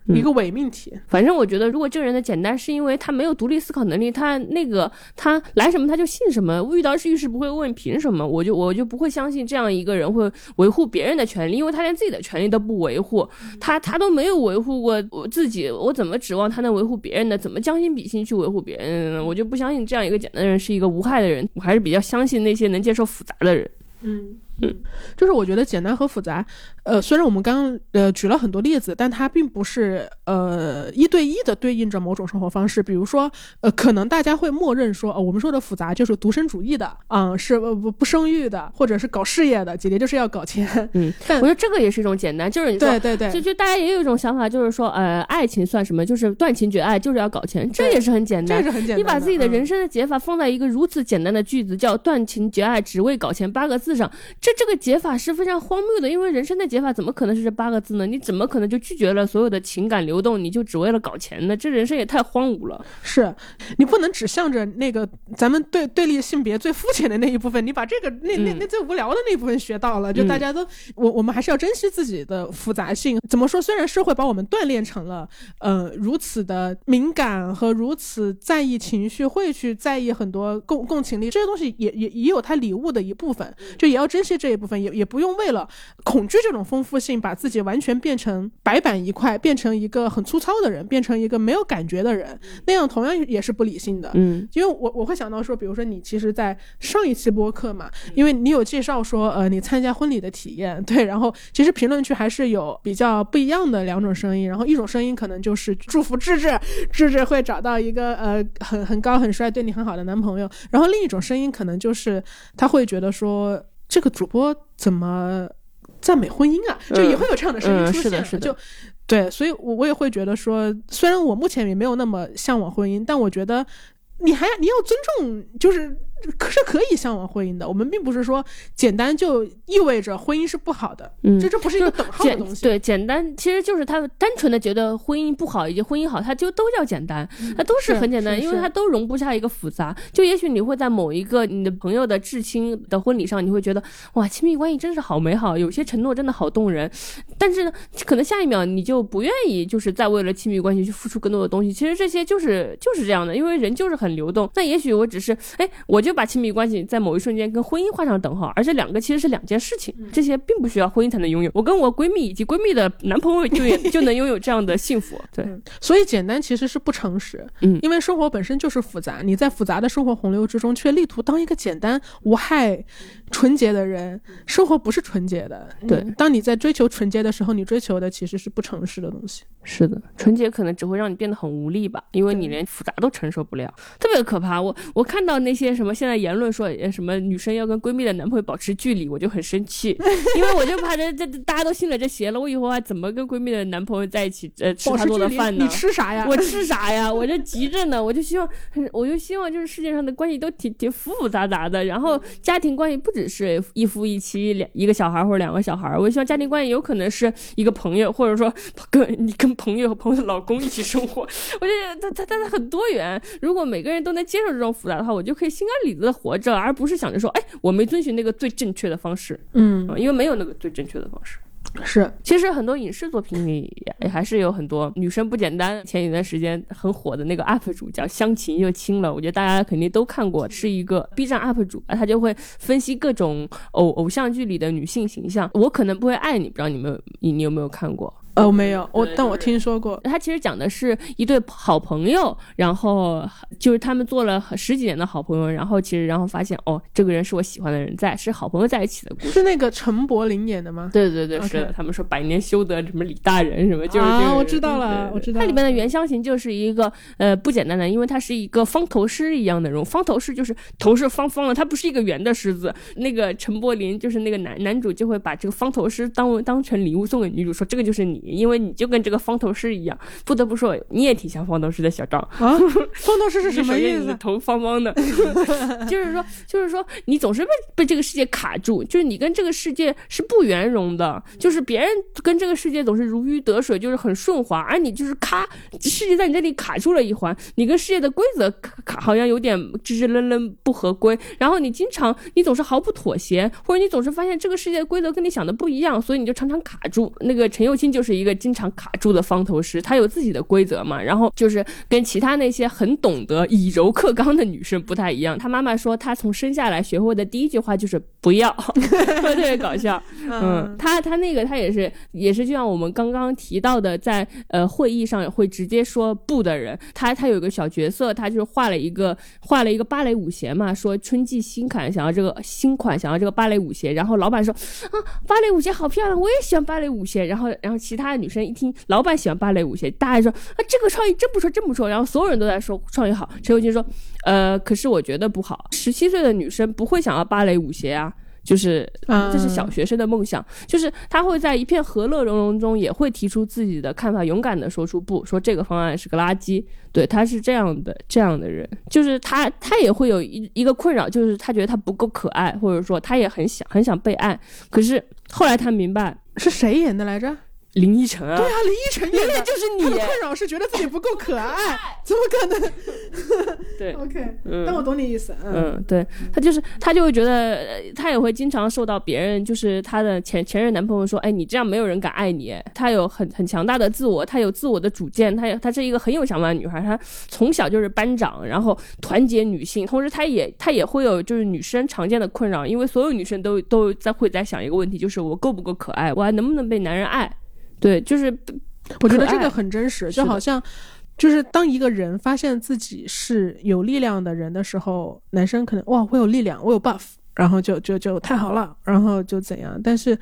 一个伪命题，反正我觉得，如果这个人的简单是因为他没有独立思考能力，他那个他来什么他就信什么，遇到遇事不会问凭什么，我就我就不会相信这样一个人会维护别人的权利，因为他连自己的权利都不维护，他他都没有维护过我自己，我怎么指望他能维护别人的？怎么将心比心去维护别人呢？我就不相信这样一个简单的人是一个无害的人，我还是比较相信那些能接受复杂的人。嗯嗯，就是我觉得简单和复杂，呃，虽然我们刚刚呃举了很多例子，但它并不是呃一对一的对应着某种生活方式。比如说，呃，可能大家会默认说，呃，我们说的复杂就是独身主义的，啊，是不不不生育的，或者是搞事业的，姐姐就是要搞钱。嗯，我觉得这个也是一种简单，就是你说对对对，就就大家也有一种想法，就是说，呃，爱情算什么？就是断情绝爱，就是要搞钱，这也是很简单，这是很简单。你把自己的嗯人生的解法放在一个如此简单的句子，叫断情绝爱，只为搞钱八个字上。这这个解法是非常荒谬的，因为人生的解法怎么可能是这八个字呢？你怎么可能就拒绝了所有的情感流动，你就只为了搞钱呢？这人生也太荒芜了。是你不能只向着那个咱们对对立性别最肤浅的那一部分，你把这个那那嗯那最无聊的那部分学到了，就大家都我我们还是要珍惜自己的复杂性。怎么说？虽然社会把我们锻炼成了呃如此的敏感和如此在意情绪，会去在意很多共共情力这些东西也，也也有它礼物的一部分，就也要珍惜这一部分，也也不用为了恐惧这种丰富性，把自己完全变成白板一块，变成一个很粗糙的人，变成一个没有感觉的人，那样同样也是不理性的。嗯。因为我我会想到说，比如说你其实，在上一期播客嘛，因为你有介绍说，呃，你参加婚礼的体验，*laughs* 对，然后其实评论区还是有比较不一样的两种声音，然后一种声音可能就是祝福智智，智智会找到一个呃很很高很帅对你很好的男朋友，然后另一种声音可能就是他会觉得说，这个主播怎么赞美婚姻啊，就也会有这样的声音嗯出现，是的是的就。对，所以我我也会觉得说，虽然我目前也没有那么向往婚姻，但我觉得你还你要尊重，就是可是可以向往婚姻的。我们并不是说简单就意味着婚姻是不好的，嗯这这不是一个等号的东西。对简单，其实就是他单纯的觉得婚姻不好以及婚姻好，他就都叫简单，它都是是很简单，因为它都容不下一个复杂。就也许你会在某一个你的朋友的至亲的婚礼上，你会觉得哇，亲密关系真是好美好，有些承诺真的好动人，但是呢，可能下一秒你就不愿意，就是再为了亲密关系去付出更多的东西。其实这些就是就是这样的，因为人就是很流动。那也许我只是哎，我就把亲密关系在某一瞬间跟婚姻画上等号，而这两个其实是两件事情，这些并不需要婚姻才能拥有。我跟我闺蜜以及闺蜜的男朋友就也 *laughs* 就能拥有这样的幸福。对，嗯，所以简单其实是不诚实，嗯因为生活本身就是复杂，你在复杂的生活洪流之中，却力图当一个简单无害、纯洁的人，生活不是纯洁的。对嗯当你在追求纯洁的时候，你追求的其实是不诚实的东西。是的，纯洁可能只会让你变得很无力吧，因为你连复杂都承受不了，特别可怕。我我看到那些什么现在言论说呃什么女生要跟闺蜜的男朋友保持距离，我就很生气，*laughs* 因为我就怕这这大家都信了这邪了，我以后还怎么跟闺蜜的男朋友在一起呃吃她保持距离，做的饭呢你？吃啥呀？我吃啥呀？我这急着呢，我就希望，*laughs* 我就希望就是世界上的关系都挺挺复复杂杂的，然后家庭关系不只是一夫一妻两一个小孩或者两个小孩，我希望家庭关系有可能是一个朋友，或者说跟你跟朋友和朋友的老公一起生活，*laughs* 我觉得他他他他很多元。如果每个人都能接受这种复杂的话，我就可以心安理得的活着，而不是想着说，哎，我没遵循那个最正确的方式，嗯，因为没有那个最正确的方式。是，其实很多影视作品里也还是有很多女生不简单。前一段时间很火的那个 UP 主叫湘琴又亲了，我觉得大家肯定都看过，是一个 B 站 UP 主啊，他就会分析各种偶偶像剧里的女性形象。我可能不会爱你，不知道你们你你有没有看过？哦，没有，我但我听说过。他其实讲的是一对好朋友，然后就是他们做了十几年的好朋友，然后其实然后发现哦，这个人是我喜欢的人，在是好朋友在一起的故事。是那个陈柏霖演的吗？对对对，是的。他们说百年修得什么李大人什么，就是这个。我知道了，我知道。它里面的袁湘琴就是一个呃不简单的，因为它是一个方头狮一样的人物，方头狮就是头是方方的，它不是一个圆的狮子。那个陈柏霖就是那个男男主就会把这个方头狮当当成礼物送给女主，说这个就是你，因为你就跟。这个方头狮一样，不得不说，你也挺像方头狮的小张啊。*laughs* 方头狮是什么意思？头方方的，*laughs* 就是说，就是说，你总是被被这个世界卡住，就是你跟这个世界是不圆融的，就是别人跟这个世界总是如鱼得水，就是很顺滑，而你就是咔，世界在你这里卡住了一环，你跟世界的规则卡好像有点支支愣愣不合规，然后你经常你总是毫不妥协，或者你总是发现这个世界的规则跟你想的不一样，所以你就常常卡住。那个陈幼卿就是一个经常卡。住的方头师，她有自己的规则嘛，然后就是跟其他那些很懂得以柔克刚的女生不太一样。她妈妈说，她从生下来学会的第一句话就是不要，*laughs* 特别搞笑。嗯，她她那个她也是也是就像我们刚刚提到的，在呃会议上会直接说不的人。她她有个小角色，她就是画了一个画了一个芭蕾舞鞋嘛，说春季新款想要这个新款想要这个芭蕾舞鞋，然后老板说啊芭蕾舞鞋好漂亮，我也喜欢芭蕾舞鞋。然后然后其他的女生一听。老板喜欢芭蕾舞鞋，大家说啊，这个创意真不错，真不错。然后所有人都在说创意好。陈友军说，呃，可是我觉得不好。十七岁的女生不会想要芭蕾舞鞋啊，就是这是小学生的梦想。就是他会在一片和乐融融中，也会提出自己的看法，勇敢的说出不，说这个方案是个垃圾。对，他是这样的，这样的人，就是他，他也会有一一个困扰，就是他觉得他不够可爱，或者说他也很想很想被爱。可是后来他明白，是谁演的来着？林依晨啊，对啊，林依晨原来就是你。他的困扰是觉得自己不够可爱，*laughs* 怎么可能？*laughs* 对，OK，嗯但我懂你意思。嗯，对他就是他就会觉得他也会经常受到别人，就是他的前前任男朋友说，哎，你这样没有人敢爱你。他有很很强大的自我，他有自我的主见，他他是一个很有想法的女孩，她从小就是班长，然后团结女性，同时她也她也会有就是女生常见的困扰，因为所有女生都都在会在想一个问题，就是我够不够可爱，我还能不能被男人爱。对，就是我觉得这个很真实，就好像就是当一个人发现自己是有力量的人的时候，男生可能哇，我有力量，我有 buff，然后就就就太好了，然后就怎样？但是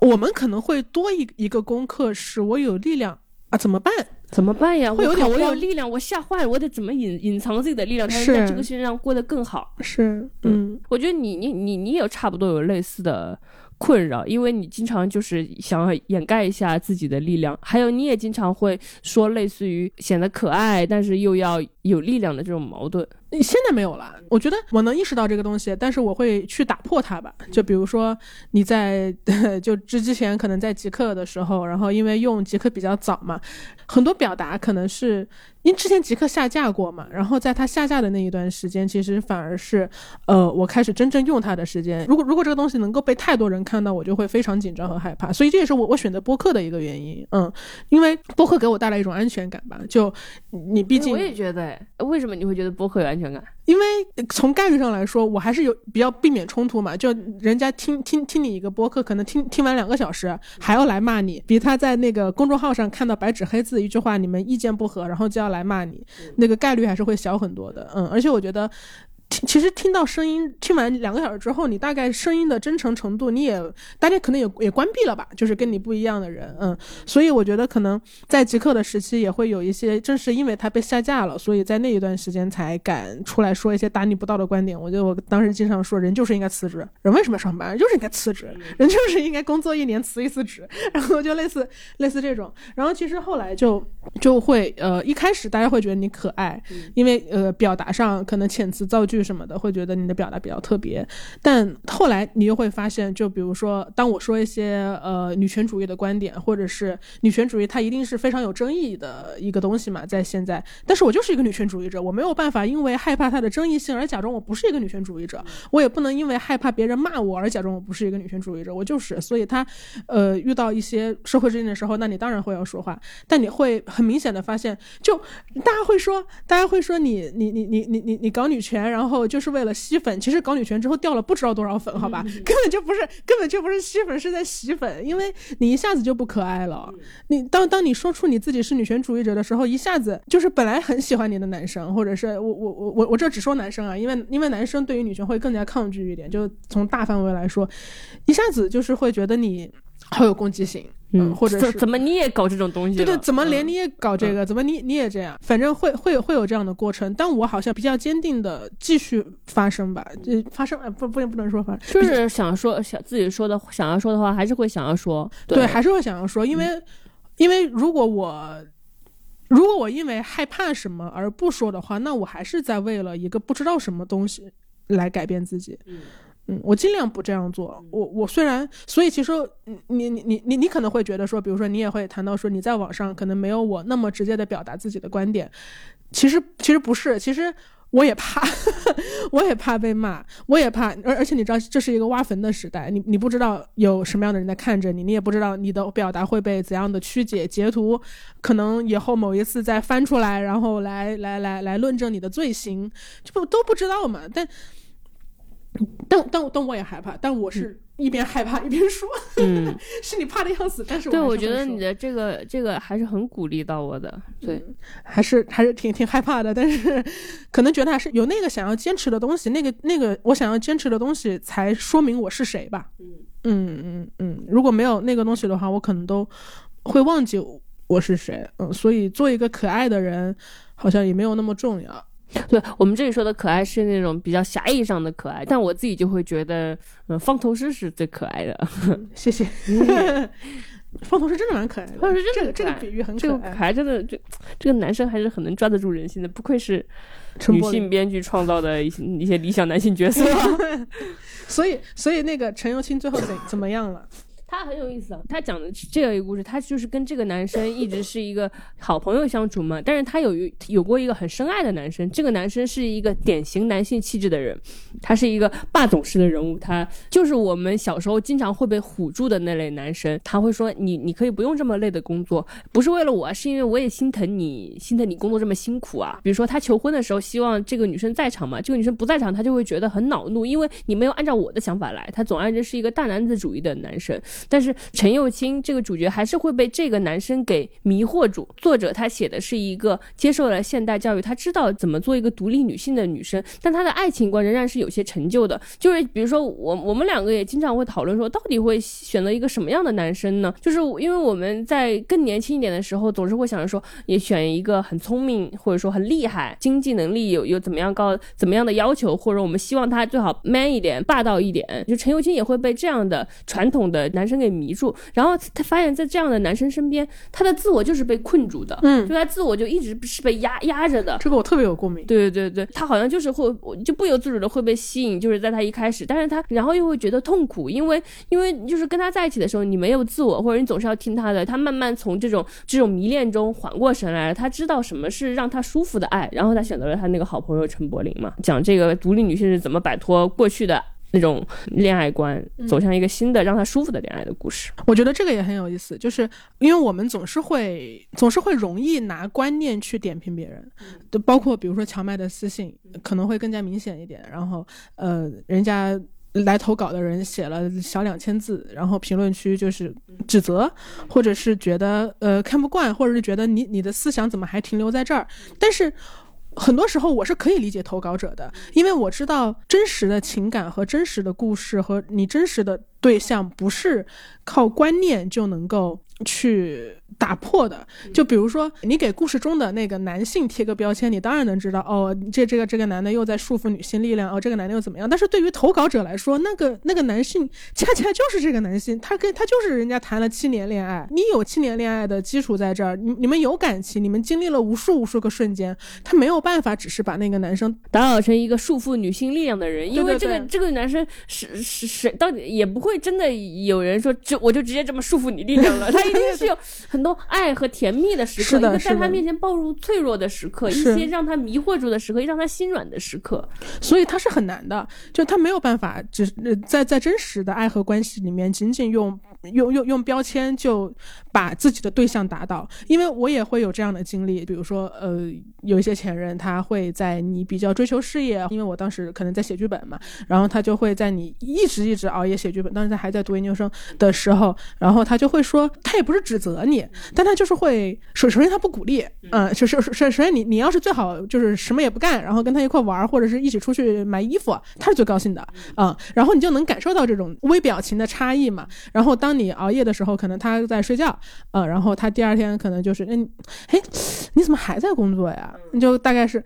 我们可能会多一一个功课，是我有力量啊，怎么办？怎么办呀？会有点我有力量，我吓坏了，我得怎么隐隐藏自己的力量，才能在这个世界上过得更好？是，嗯，我觉得你你你你也差不多有类似的。困扰，因为你经常就是想要掩盖一下自己的力量，还有你也经常会说类似于显得可爱，但是又要有力量的这种矛盾。你现在没有了，我觉得我能意识到这个东西，但是我会去打破它吧。就比如说你在 *laughs* 就之之前可能在极客的时候，然后因为用极客比较早嘛，很多表达可能是因之前极客下架过嘛，然后在它下架的那一段时间，其实反而是呃我开始真正用它的时间。如果如果这个东西能够被太多人看到，我就会非常紧张和害怕。所以这也是我我选择播客的一个原因。嗯，因为播客给我带来一种安全感吧。就你毕竟我也觉得，为什么你会觉得播客有安？安全感，因为从概率上来说，我还是有比较避免冲突嘛。就人家听听听你一个播客，可能听听完两个小时，还要来骂你，比他在那个公众号上看到白纸黑字一句话，你们意见不合，然后就要来骂你，那个概率还是会小很多的。嗯，而且我觉得。听，其实听到声音，听完两个小时之后，你大概声音的真诚程度，你也大家可能也也关闭了吧，就是跟你不一样的人，嗯，所以我觉得可能在极客的时期也会有一些，正是因为他被下架了，所以在那一段时间才敢出来说一些大逆不道的观点。我觉得我当时经常说，人就是应该辞职，人为什么上班，就是应该辞职，人就是应该工作一年辞一次职，*laughs* 然后就类似类似这种。然后其实后来就就会呃，一开始大家会觉得你可爱，因为呃表达上可能遣词造句。绪什么的，会觉得你的表达比较特别。但后来你又会发现，就比如说，当我说一些呃女权主义的观点，或者是女权主义，它一定是非常有争议的一个东西嘛，在现在。但是我就是一个女权主义者，我没有办法因为害怕它的争议性而假装我不是一个女权主义者，我也不能因为害怕别人骂我而假装我不是一个女权主义者，我就是。所以他，呃，遇到一些社会事件的时候，那你当然会要说话，但你会很明显的发现，就大家会说，大家会说你你你你你你你搞女权，然后就是为了吸粉，其实搞女权之后掉了不知道多少粉，好吧，*laughs* 根本就不是根本就不是吸粉，是在洗粉，因为你一下子就不可爱了。你当当你说出你自己是女权主义者的时候，一下子就是本来很喜欢你的男生，或者是我我我我我这只说男生啊，因为因为男生对于女权会更加抗拒一点，就从大范围来说，一下子就是会觉得你。好有攻击性，嗯，或者是怎么你也搞这种东西？对对，怎么连你也搞这个？怎么你你也这样？反正会会会有这样的过程，但我好像比较坚定的继续发生吧，就发生，不不不能说发生，就是想说想自己说的想要说的话，还是会想要说，对，还是会想要说，因为因为如果我如果我因为害怕什么而不说的话，那我还是在为了一个不知道什么东西来改变自己，嗯。嗯，我尽量不这样做。我我虽然，所以其实你你你你你可能会觉得说，比如说你也会谈到说，你在网上可能没有我那么直接的表达自己的观点。其实其实不是，其实我也怕，*laughs* 我也怕被骂，我也怕。而而且你知道，这是一个挖坟的时代，你你不知道有什么样的人在看着你，你也不知道你的表达会被怎样的曲解、截图，可能以后某一次再翻出来，然后来来来来论证你的罪行，这不都不知道嘛？但。但但但我也害怕，但我是一边害怕一边说，嗯，*laughs* 是你怕的要死，但是对，我觉得你的这个这个还是很鼓励到我的，对，*laughs* 还是还是挺挺害怕的，但是可能觉得还是有那个想要坚持的东西，那个那个我想要坚持的东西，才说明我是谁吧，嗯。嗯嗯嗯，如果没有那个东西的话，我可能都会忘记我是谁，嗯，所以做一个可爱的人，好像也没有那么重要。对我们这里说的可爱是那种比较狭义上的可爱，但我自己就会觉得，嗯，方头师是最可爱的。*laughs* 谢谢，*laughs* 方头师真的蛮可爱的。方头师这个这个比喻很可爱，可爱真的这这个男生还是很能抓得住人心的，不愧是女性编剧创造的一些一些理想男性角色。*laughs* 所以所以那个陈友清最后怎怎么样了？他很有意思啊，他讲的这样一个故事，他就是跟这个男生一直是一个好朋友相处嘛。但是他有有过一个很深爱的男生，这个男生是一个典型男性气质的人，他是一个霸总式的人物，他就是我们小时候经常会被唬住的那类男生。他会说：“你你可以不用这么累的工作，不是为了我，是因为我也心疼你，心疼你工作这么辛苦啊。”比如说他求婚的时候，希望这个女生在场嘛，这个女生不在场，他就会觉得很恼怒，因为你没有按照我的想法来。他总而言之是一个大男子主义的男生。但是陈幼卿这个主角还是会被这个男生给迷惑住。作者他写的是一个接受了现代教育，他知道怎么做一个独立女性的女生，但她的爱情观仍然是有些陈旧的。就是比如说我我们两个也经常会讨论说，到底会选择一个什么样的男生呢？就是因为我们在更年轻一点的时候，总是会想着说，也选一个很聪明或者说很厉害，经济能力有有怎么样高怎么样的要求，或者我们希望他最好 man 一点，霸道一点。就陈幼卿也会被这样的传统的男生。给迷住，然后他发现，在这样的男生身边，他的自我就是被困住的，嗯，就他自我就一直是被压压着的。这个我特别有共鸣。对对对对，他好像就是会，就不由自主的会被吸引，就是在他一开始，但是他然后又会觉得痛苦，因为因为就是跟他在一起的时候，你没有自我，或者你总是要听他的。他慢慢从这种这种迷恋中缓过神来了，他知道什么是让他舒服的爱，然后他选择了他那个好朋友陈柏霖嘛，讲这个独立女性是怎么摆脱过去的。那种恋爱观走向一个新的让他舒服的恋爱的故事，我觉得这个也很有意思，就是因为我们总是会总是会容易拿观念去点评别人，就包括比如说荞麦的私信可能会更加明显一点，然后呃，人家来投稿的人写了小两千字，然后评论区就是指责，或者是觉得呃看不惯，或者是觉得你你的思想怎么还停留在这儿，但是。很多时候我是可以理解投稿者的，因为我知道真实的情感和真实的故事和你真实的对象不是靠观念就能够去打破的。就比如说，你给故事中的那个男性贴个标签，你当然能知道，哦，这这个这个男的又在束缚女性力量，哦，这个男的又怎么样？但是对于投稿者来说，那个那个男性恰恰就是这个男性，他跟他就是人家谈了七年恋爱，你有七年恋爱的基础在这儿，你你们有感情，你们经历了无数无数个瞬间，他没有办法只是把那个男生打扰成一个束缚女性力量的人，因为这个这个男生是是是到底也不会真的有人说就我就直接这么束缚你力量了，*laughs* 他一定是有很多爱和甜蜜的时刻，一个在他面前暴露脆弱的时刻，一些让他迷惑住的时刻，让他心软的时刻。所以他是很难的，就他没有办法只呃在在真实的爱和关系里面，仅仅用用用用标签就把自己的对象打倒。因为我也会有这样的经历，比如说呃，有一些前任他会在你比较追求事业，因为我当时可能在写剧本嘛，然后他就会在你一直一直熬夜写剧本，当时他还在读研究生的时候，然后他就会说，他也不是指责你，但他就是会首首先他不鼓励，嗯，首首首首先你你要是最好就是什么也不干，然后跟他一块玩儿，或者是一起出去买衣服，他是最高兴的，嗯，然后你就能感受到这种微表情的差异嘛。然后当你熬夜的时候，可能他在睡觉，呃，然后他第二天可能就是，嗯，哎，你怎么还在工作呀？你就大概是，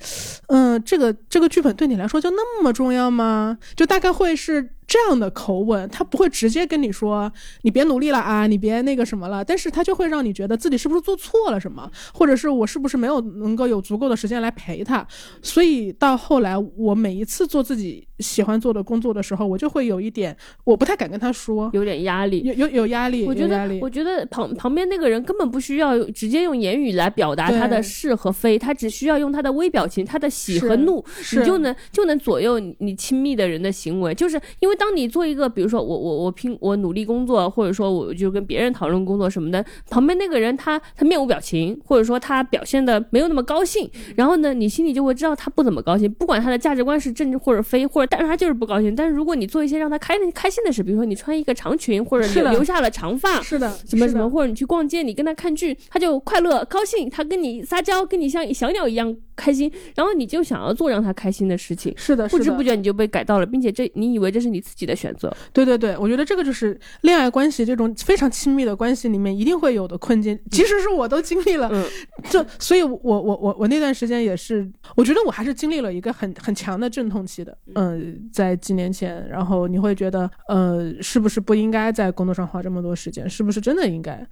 嗯，这个这个剧本对你来说就那么重要吗？就大概会是。这样的口吻，他不会直接跟你说你别努力了啊，你别那个什么了，但是他就会让你觉得自己是不是做错了什么，或者是我是不是没有能够有足够的时间来陪他。所以到后来，我每一次做自己喜欢做的工作的时候，我就会有一点，我不太敢跟他说，有点压力，有有有压力，我觉得我觉得旁旁边那个人根本不需要直接用言语来表达他的是和非，他只需要用他的微表情、他的喜和怒，你就能就能左右你你亲密的人的行为。就是因为当你做一个，比如说我我我拼我努力工作，或者说我就跟别人讨论工作什么的，旁边那个人他他面无表情，或者说他表现的没有那么高兴，然后呢，你心里就会知道他不怎么高兴，不管他的价值观是正或者非，或者但是他就是不高兴。但是如果你做一些让他开开心的事，比如说你穿一个长裙，或者是的留留下了长发，是的，什么什么，或者你去逛街，你跟他看剧，他就快乐高兴，他跟你撒娇，跟你像小鸟一样开心，然后你就想要做让他开心的事情，是的，不是的知不觉你就被改到了，并且这你以为这是你自己的选择，对对对，我觉得这个就是恋爱关系这种非常亲密的关系里面一定会有的困境，其实是我都经历了。*laughs* 嗯这，所以我我我我那段时间也是，我觉得我还是经历了一个很很强的阵痛期的。嗯、在几年前，然后你会觉得，呃，是不是不应该在工作上花这么多时间？是不是真的应该？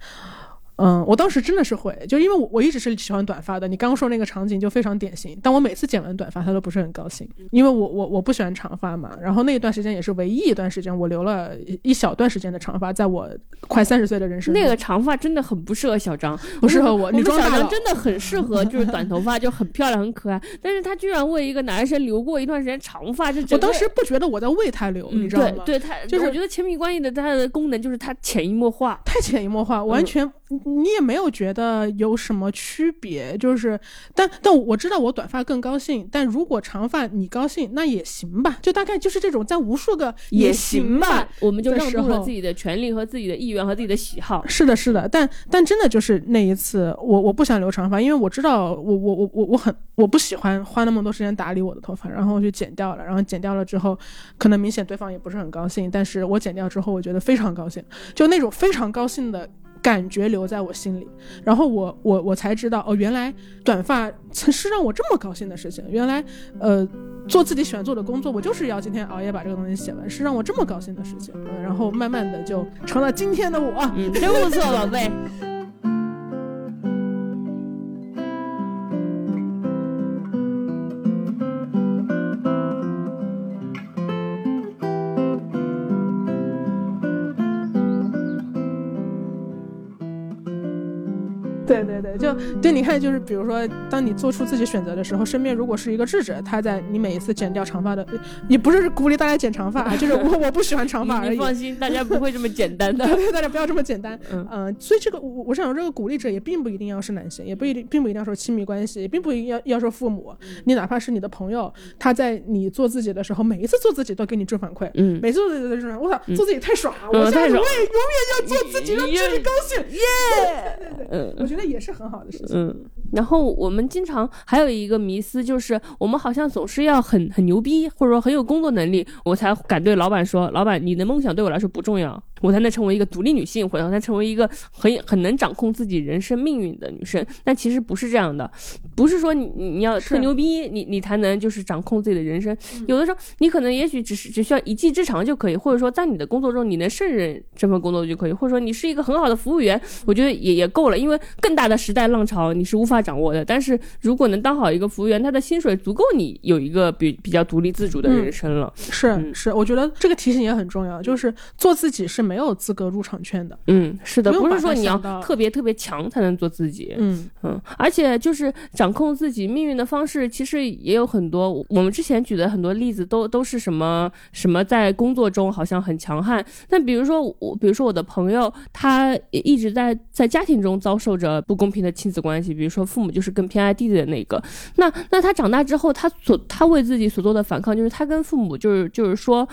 嗯，我当时真的是会，就因为我我一直是喜欢短发的。你刚刚说那个场景就非常典型，但我每次剪完短发，他都不是很高兴，因为我我我不喜欢长发嘛。然后那一段时间也是唯一一段时间，我留了一一小段时间的长发，在我快三十岁的人生中。那个长发真的很不适合小张，不适合我我们小张真的很适合，就是短头发就很漂亮很可爱，但是他居然为一个男生留过一段时间长发，这整个我当时不觉得我在为他留，嗯你知道吗？对对，他就是我觉得亲密关系的它的功能就是它潜移默化，太潜移默化，完全、你也没有觉得有什么区别，就是，但但我知道我短发更高兴，但如果长发你高兴那也行吧，就大概就是这种在无数个也行行吧，我们就让渡了自己的权利和自己的意愿和自己的喜好。是的，是的，但但真的就是那一次，我我不想留长发，因为我知道我我我我我很我不喜欢花那么多时间打理我的头发，然后我就剪掉了，然后剪掉了之后，可能明显对方也不是很高兴，但是我剪掉之后，我觉得非常高兴，就那种非常高兴的。感觉留在我心里，然后我我我才知道哦，原来短发曾 *laughs* 是让我这么高兴的事情。原来，呃，做自己喜欢做的工作，我就是要今天熬夜把这个东西写完，是让我这么高兴的事情。嗯，然后慢慢的就成了今天的我。嗯，真不错，宝贝。就对，你看，就是比如说，当你做出自己选择的时候，身边如果是一个智者，他在你每一次剪掉长发的，你不是鼓励大家剪长发啊，就是我我不喜欢长发而已。你放心，大家不会这么简单的。*laughs* 对，大家不要这么简单。嗯嗯、所以这个我我想说，这个鼓励者也并不一定要是男性，也不一定，并不一定要说亲密关系，也并不一定要要说父母。你哪怕是你的朋友，他在你做自己的时候，每一次做自己都给你正反馈，嗯每次做自己都正反馈，我操，做自己太爽了！嗯我下次太爽我也永远要做自己，让自己高兴。耶！嗯我觉得也是很好的事情。嗯，然后我们经常还有一个迷思，就是我们好像总是要很很牛逼，或者说很有工作能力，我才敢对老板说，老板，你的梦想对我来说不重要。我才能成为一个独立女性，或者才成为一个很很能掌控自己人生命运的女生。但其实不是这样的，不是说你你要特牛逼，你你才能就是掌控自己的人生。有的时候你可能也许只是只需要一技之长就可以，或者说在你的工作中你能胜任这份工作就可以，或者说你是一个很好的服务员，我觉得也也够了。因为更大的时代浪潮你是无法掌握的。但是如果能当好一个服务员，他的薪水足够你有一个比比较独立自主的人生了。是是，我觉得这个提醒也很重要，就是做自己是没有资格入场券的。嗯，是的，不是说你要特别特别强才能做自己。嗯嗯，而且就是掌控自己命运的方式，其实也有很多。我们之前举的很多例子都都是什么什么在工作中好像很强悍，但比如说我，比如说我的朋友，他一直在在家庭中遭受着不公平的亲子关系，比如说父母就是更偏爱弟弟的那个。那那他长大之后，他所他为自己所做的反抗，就是他跟父母就是就是说，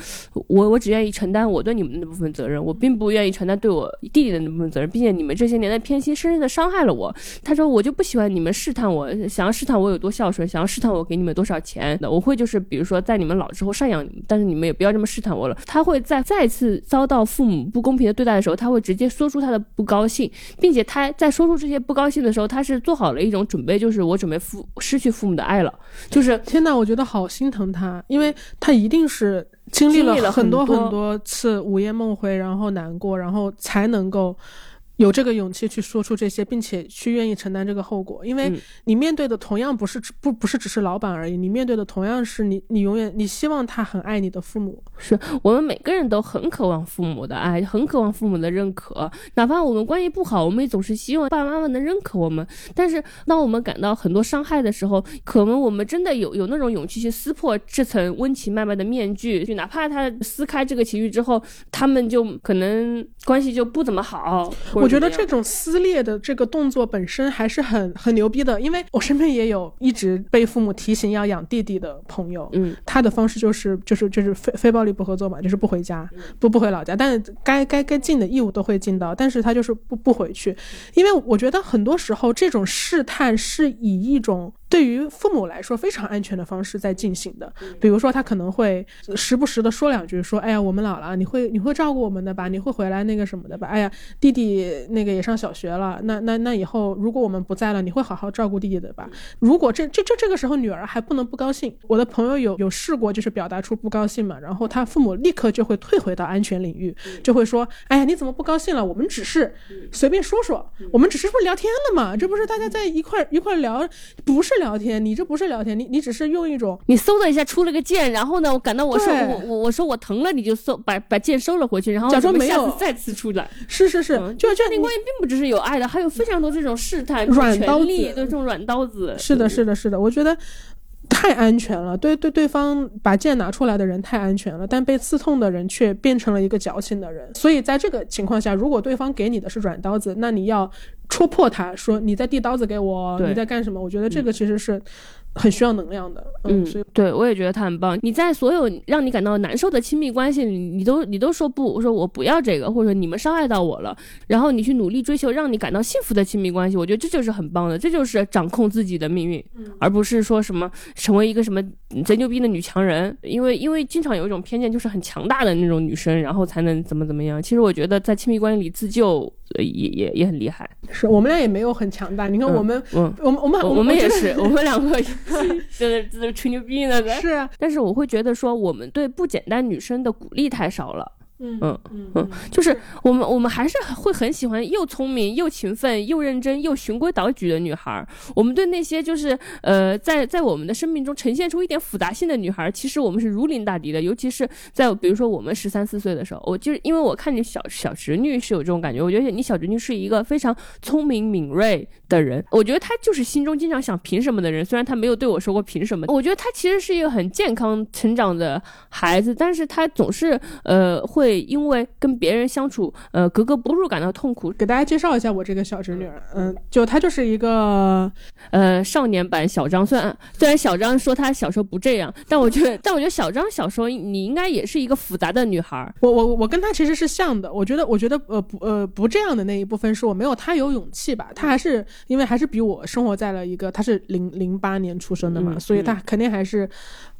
我我只愿意承担我对你们那部分责任，我并不愿意承担对我弟弟的那部分责任，并且你们这些年的偏心深深的伤害了我。他说我就不喜欢你们试探我，想要试探我有多孝顺，想要试探我给你们多少钱的。我会就是比如说在你们老之后赡养你们，但是你们也不要这么试探我了。他会在再次遭到父母不公平的对待的时候，他会直接说出他的不高兴，并且他在说出这些不高兴的时候，他是做好了一种准备，就是我准备父失去父母的爱了。就是天呐，我觉得好心疼他，因为他一定是经历了很多很多次午夜梦回，然后难过，然后才能够。有这个勇气去说出这些，并且去愿意承担这个后果，因为你面对的同样不是不不是只是老板而已，你面对的同样是你你永远你希望他很爱你的父母。是我们每个人都很渴望父母的爱，很渴望父母的认可，哪怕我们关系不好，我们也总是希望爸爸妈妈能认可我们。但是当我们感到很多伤害的时候，可能我们真的有有那种勇气去撕破这层温情脉脉的面具，就哪怕他撕开这个情绪之后，他们就可能关系就不怎么好。我觉得这种撕裂的这个动作本身还是很很牛逼的，因为我身边也有一直被父母提醒要养弟弟的朋友，嗯，他的方式就是就是就是非非暴力不合作嘛，就是不回家，不不回老家，但是该该该尽的义务都会尽到，但是他就是不不回去，因为我觉得很多时候这种试探是以一种。对于父母来说非常安全的方式在进行的，比如说他可能会时不时的说两句，说，哎呀，我们老了，你会你会照顾我们的吧？你会回来那个什么的吧？哎呀，弟弟那个也上小学了，那那那以后如果我们不在了，你会好好照顾弟弟的吧？如果这这这这个时候女儿还不能不高兴，我的朋友有有试过，就是表达出不高兴嘛，然后他父母立刻就会退回到安全领域，就会说，哎呀，你怎么不高兴了？我们只是随便说说，我们只是不是聊天的嘛？这不是大家在一块一块聊，不是。聊天，你这不是聊天，你你只是用一种，你嗖的一下出了个剑，然后呢，我感到我说我我我说我疼了，你就嗖把把剑收了回去，然后假装没有再次出来，是是是，就家庭关系并不只是有爱的，还有非常多这种试探、软刀子，对这种软刀子，是的，是的，是的，我觉得太安全了，对对，对方把剑拿出来的人太安全了，但被刺痛的人却变成了一个矫情的人，所以在这个情况下，如果对方给你的是软刀子，那你要。戳破他说你在递刀子给我，你在干什么？我觉得这个其实是很需要能量的。嗯，所以对我也觉得他很棒。你在所有让你感到难受的亲密关系里，你都你都说不，我说我不要这个，或者说你们伤害到我了，然后你去努力追求让你感到幸福的亲密关系，我觉得这就是很棒的，这就是掌控自己的命运，而不是说什么成为一个什么贼牛逼的女强人。因为因为经常有一种偏见，就是很强大的那种女生，然后才能怎么怎么样。其实我觉得在亲密关系里自救。也也也很厉害，是我们俩也没有很强大。你看我们，嗯，我们我们我们也是，我们两个 *laughs* 就是就是吹牛逼那个。是啊，但是我会觉得说，我们对不简单女生的鼓励太少了。嗯嗯嗯，就是我们我们还是会很喜欢又聪明又勤奋又认真又循规蹈矩的女孩。我们对那些就是呃在在我们的生命中呈现出一点复杂性的女孩，其实我们是如临大敌的。尤其是在比如说我们十三四岁的时候，我就是因为我看你小小侄女是有这种感觉，我觉得你小侄女是一个非常聪明敏锐的人。我觉得她就是心中经常想凭什么的人，虽然她没有对我说过凭什么。我觉得她其实是一个很健康成长的孩子，但是她总是呃会。会因为跟别人相处，呃，格格不入感到痛苦。给大家介绍一下我这个小侄女，嗯，就她就是一个，呃，少年版小张。虽然虽然小张说她小时候不这样，但我觉得，但我觉得小张小时候你应该也是一个复杂的女孩。我我我跟她其实是像的。我觉得我觉得呃不呃不这样的那一部分是我没有她有勇气吧。她还是因为还是比我生活在了一个，她是零零八年出生的嘛，所以她肯定还是。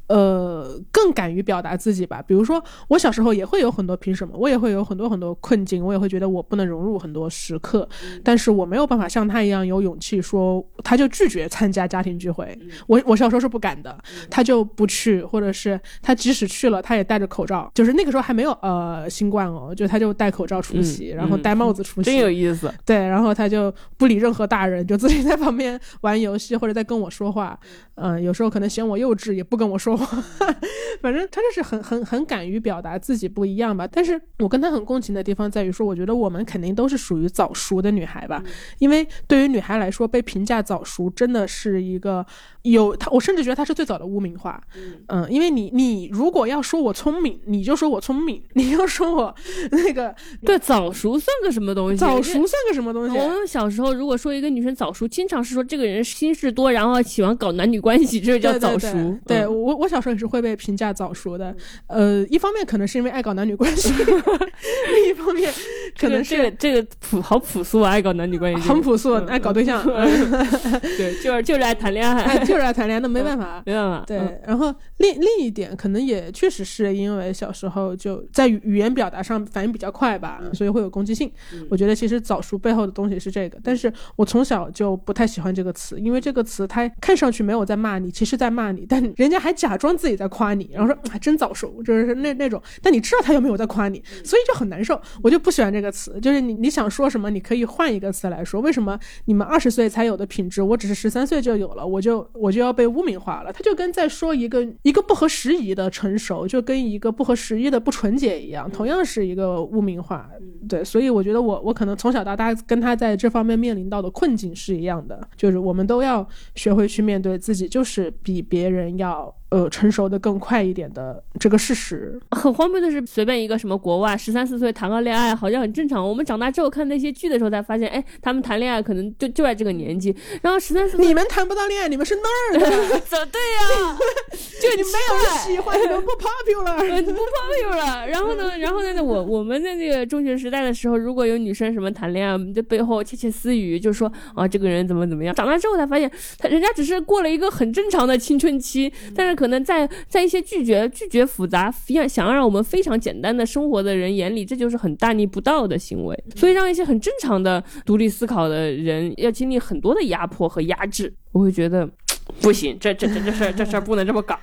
呃，更敢于表达自己吧。比如说，我小时候也会有很多凭什么，我也会有很多很多困境，我也会觉得我不能融入很多时刻，但是我没有办法像他一样有勇气说，他就拒绝参加家庭聚会。我我小时候是不敢的，他就不去，或者是他即使去了，他也戴着口罩，就是那个时候还没有呃新冠哦，就他就戴口罩出席，然后戴帽子出席，真有意思。对，然后他就不理任何大人，就自己在旁边玩游戏或者在跟我说话。嗯，有时候可能嫌我幼稚，也不跟我说话。*laughs* 反正他就是很很很敢于表达自己不一样吧。但是我跟他很共情的地方在于说，我觉得我们肯定都是属于早熟的女孩吧。因为对于女孩来说，被评价早熟真的是一个有他，我甚至觉得他是最早的污名化。嗯，因为你你如果要说我聪明，你就说我聪明；你要说我 *laughs* 那个对早熟算个什么东西？早熟算个什么东西？我们小时候如果说一个女生早熟，经常是说这个人心事多，然后喜欢搞男女关。系，这叫早熟。对我，我小时候也是会被评价早熟的。呃，一方面可能是因为爱搞男女关系，*laughs* 另一方面 *laughs* 可能是这个朴好朴素啊，爱搞男女关系，很朴素，爱搞对象。*laughs* 对，就是就是爱谈恋爱，就是爱谈恋爱，那没办法，没办法。对，然后另另一点，可能也确实是因为小时候就在语言表达上反应比较快吧，所以会有攻击性。我觉得其实早熟背后的东西是这个，但是我从小就不太喜欢这个词，因为这个词它看上去没有在骂你，其实在骂你，但人家还假装自己在夸你，然后说还真早熟，就是那那种，但你知道他又没有在夸你，所以就很难受。我就不喜欢这个词，就是你你想说什么，你可以换一个词来说。为什么你们二十岁才有的品质，我只是十三岁就有了，我就我就要被污名化了？他就跟在说一个一个不合时宜的成熟，就跟一个不合时宜的不纯洁一样，同样是一个污名化。对，所以我觉得我我可能从小到大跟他在这方面面临到的困境是一样的，就是我们都要学会去面对自己，就是比别人要。呃，成熟的更快一点的这个事实，*laughs* 很荒谬的是，随便一个什么国外十三四岁谈个恋爱，好像很正常。我们长大之后看那些剧的时候，才发现，哎，他们谈恋爱可能就就在这个年纪。然后十三四，你们谈不到恋爱，你们是那儿的，*laughs* 怎对呀？*laughs* 就你没有人喜欢，你们不 popular，不 popular。然后呢，然后呢，我我们在那个中学时代的时候，如果有女生什么谈恋爱，我们在背后窃窃私语，就说啊，这个人怎么怎么样。长大之后才发现，他人家只是过了一个很正常的青春期，但是。可能在在一些拒绝拒绝复杂、想想要让我们非常简单的生活的人眼里，这就是很大逆不道的行为。所以，让一些很正常的独立思考的人要经历很多的压迫和压制，我会觉得。*tsk* 不行，这这这这事儿这事儿 *laughs* 不能这么搞，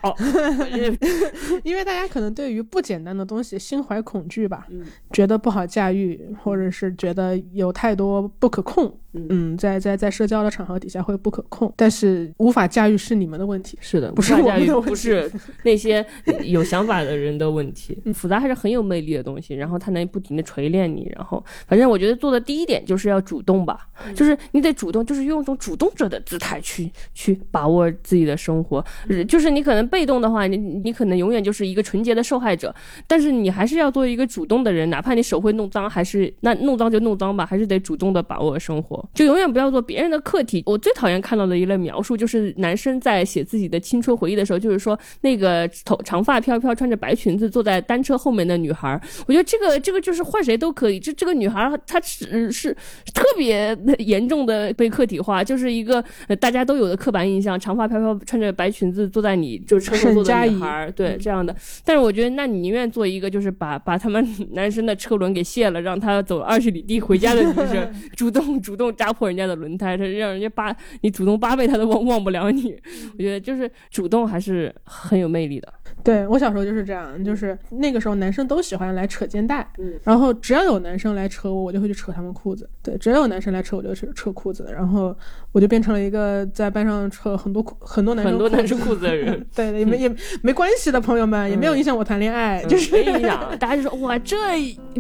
*laughs* 因为大家可能对于不简单的东西心怀恐惧吧，觉得不好驾驭，或者是觉得有太多不可控，嗯，在在在社交的场合底下会不可控，但是无法驾驭是你们的问题，是的，不是我们的，不是那些有想法的人的问题。复杂还是很有魅力的东西，然后它能不停的锤炼你，然后反正我觉得做的第一点就是要主动吧，就是你得主动，就是用一种主动者的姿态去去把握。自己的生活，就是你可能被动的话，你你可能永远就是一个纯洁的受害者。但是你还是要做一个主动的人，哪怕你手会弄脏，还是那弄脏就弄脏吧，还是得主动的把握生活，就永远不要做别人的客体。我最讨厌看到的一类描述，就是男生在写自己的青春回忆的时候，就是说那个头长发飘飘、穿着白裙子坐在单车后面的女孩。我觉得这个这个就是换谁都可以。这这个女孩她是是特别 *laughs* 严重的被客体化，就是一个大家都有的刻板印象。长发飘飘，穿着白裙子坐在你就车后座的女孩，对这样的。但是我觉得，那你宁愿做一个就是把把他们 *laughs* 男生的车轮给卸了，让他走二十里地回家的女生，*laughs* 主动主动扎破人家的轮胎，他让人家扒你主动扒背他都忘忘不了你。我觉得就是主动还是很有魅力的。对我小时候就是这样，就是那个时候男生都喜欢来扯肩带，然后只要有男生来扯我，我就会去扯他们裤子。对，只要有男生来扯我就扯扯裤子，然后我就变成了一个在班上扯很多裤很多男生很多男生裤子的人。*laughs* 对，也没也没关系的朋友们，也没有影响我谈恋爱，就是没影响。*laughs* 大家就说哇，这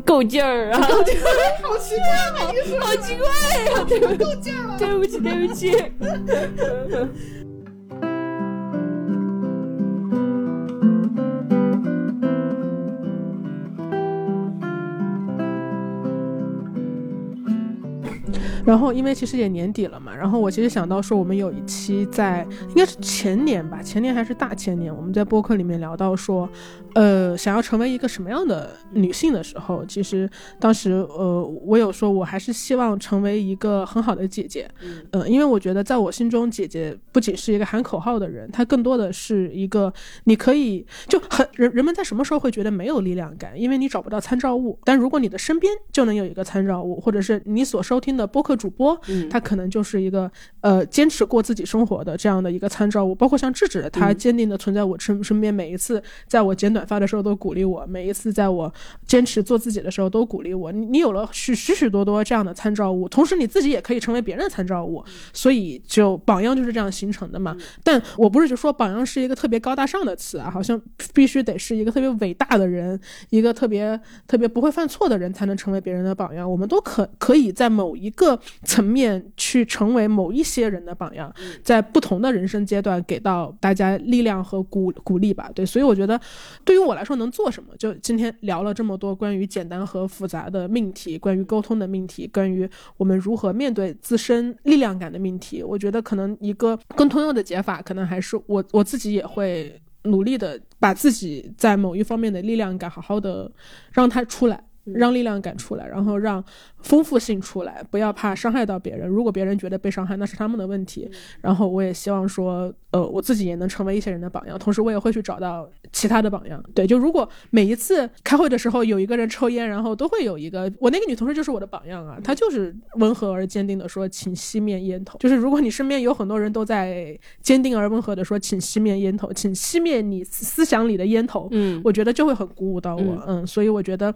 够劲儿啊，够劲儿，好奇怪，好奇怪对不起，对不起。然后因为其实也年底了嘛，然后我其实想到说，我们有一期在应该是前年吧，前年还是大前年，我们在播客里面聊到说，呃，想要成为一个什么样的女性的时候，其实当时呃，我有说我还是希望成为一个很好的姐姐，嗯，因为我觉得在我心中，姐姐不仅是一个喊口号的人，她更多的是一个你可以就很人人们在什么时候会觉得没有力量感，因为你找不到参照物，但如果你的身边就能有一个参照物，或者是你所收听的播客主播，他可能就是一个呃坚持过自己生活的这样的一个参照物，包括像智智，他坚定的存在我身身边，每一次在我剪短发的时候都鼓励我，每一次在我坚持做自己的时候都鼓励我。你你有了许许许多多这样的参照物，同时你自己也可以成为别人的参照物，所以就榜样就是这样形成的嘛。但我不是就说榜样是一个特别高大上的词啊，好像必须得是一个特别伟大的人，一个特别特别不会犯错的人才能成为别人的榜样。我们都可可以在某一个层面去成为某一些人的榜样，在不同的人生阶段给到大家力量和鼓鼓励吧。对，所以我觉得对于我来说能做什么，就今天聊了这么多关于简单和复杂的命题，关于沟通的命题，关于我们如何面对自身力量感的命题。我觉得可能一个更通用的解法，可能还是我我自己也会努力的把自己在某一方面的力量感好好的让它出来。让力量感出来，然后让丰富性出来，不要怕伤害到别人。如果别人觉得被伤害，那是他们的问题。然后我也希望说，呃，我自己也能成为一些人的榜样，同时我也会去找到其他的榜样。对，就如果每一次开会的时候有一个人抽烟，然后都会有一个我那个女同事就是我的榜样啊，她就是温和而坚定的说，请熄灭烟头。就是如果你身边有很多人都在坚定而温和的说，请熄灭烟头，请熄灭你思想里的烟头，嗯，我觉得就会很鼓舞到我，嗯，所以我觉得。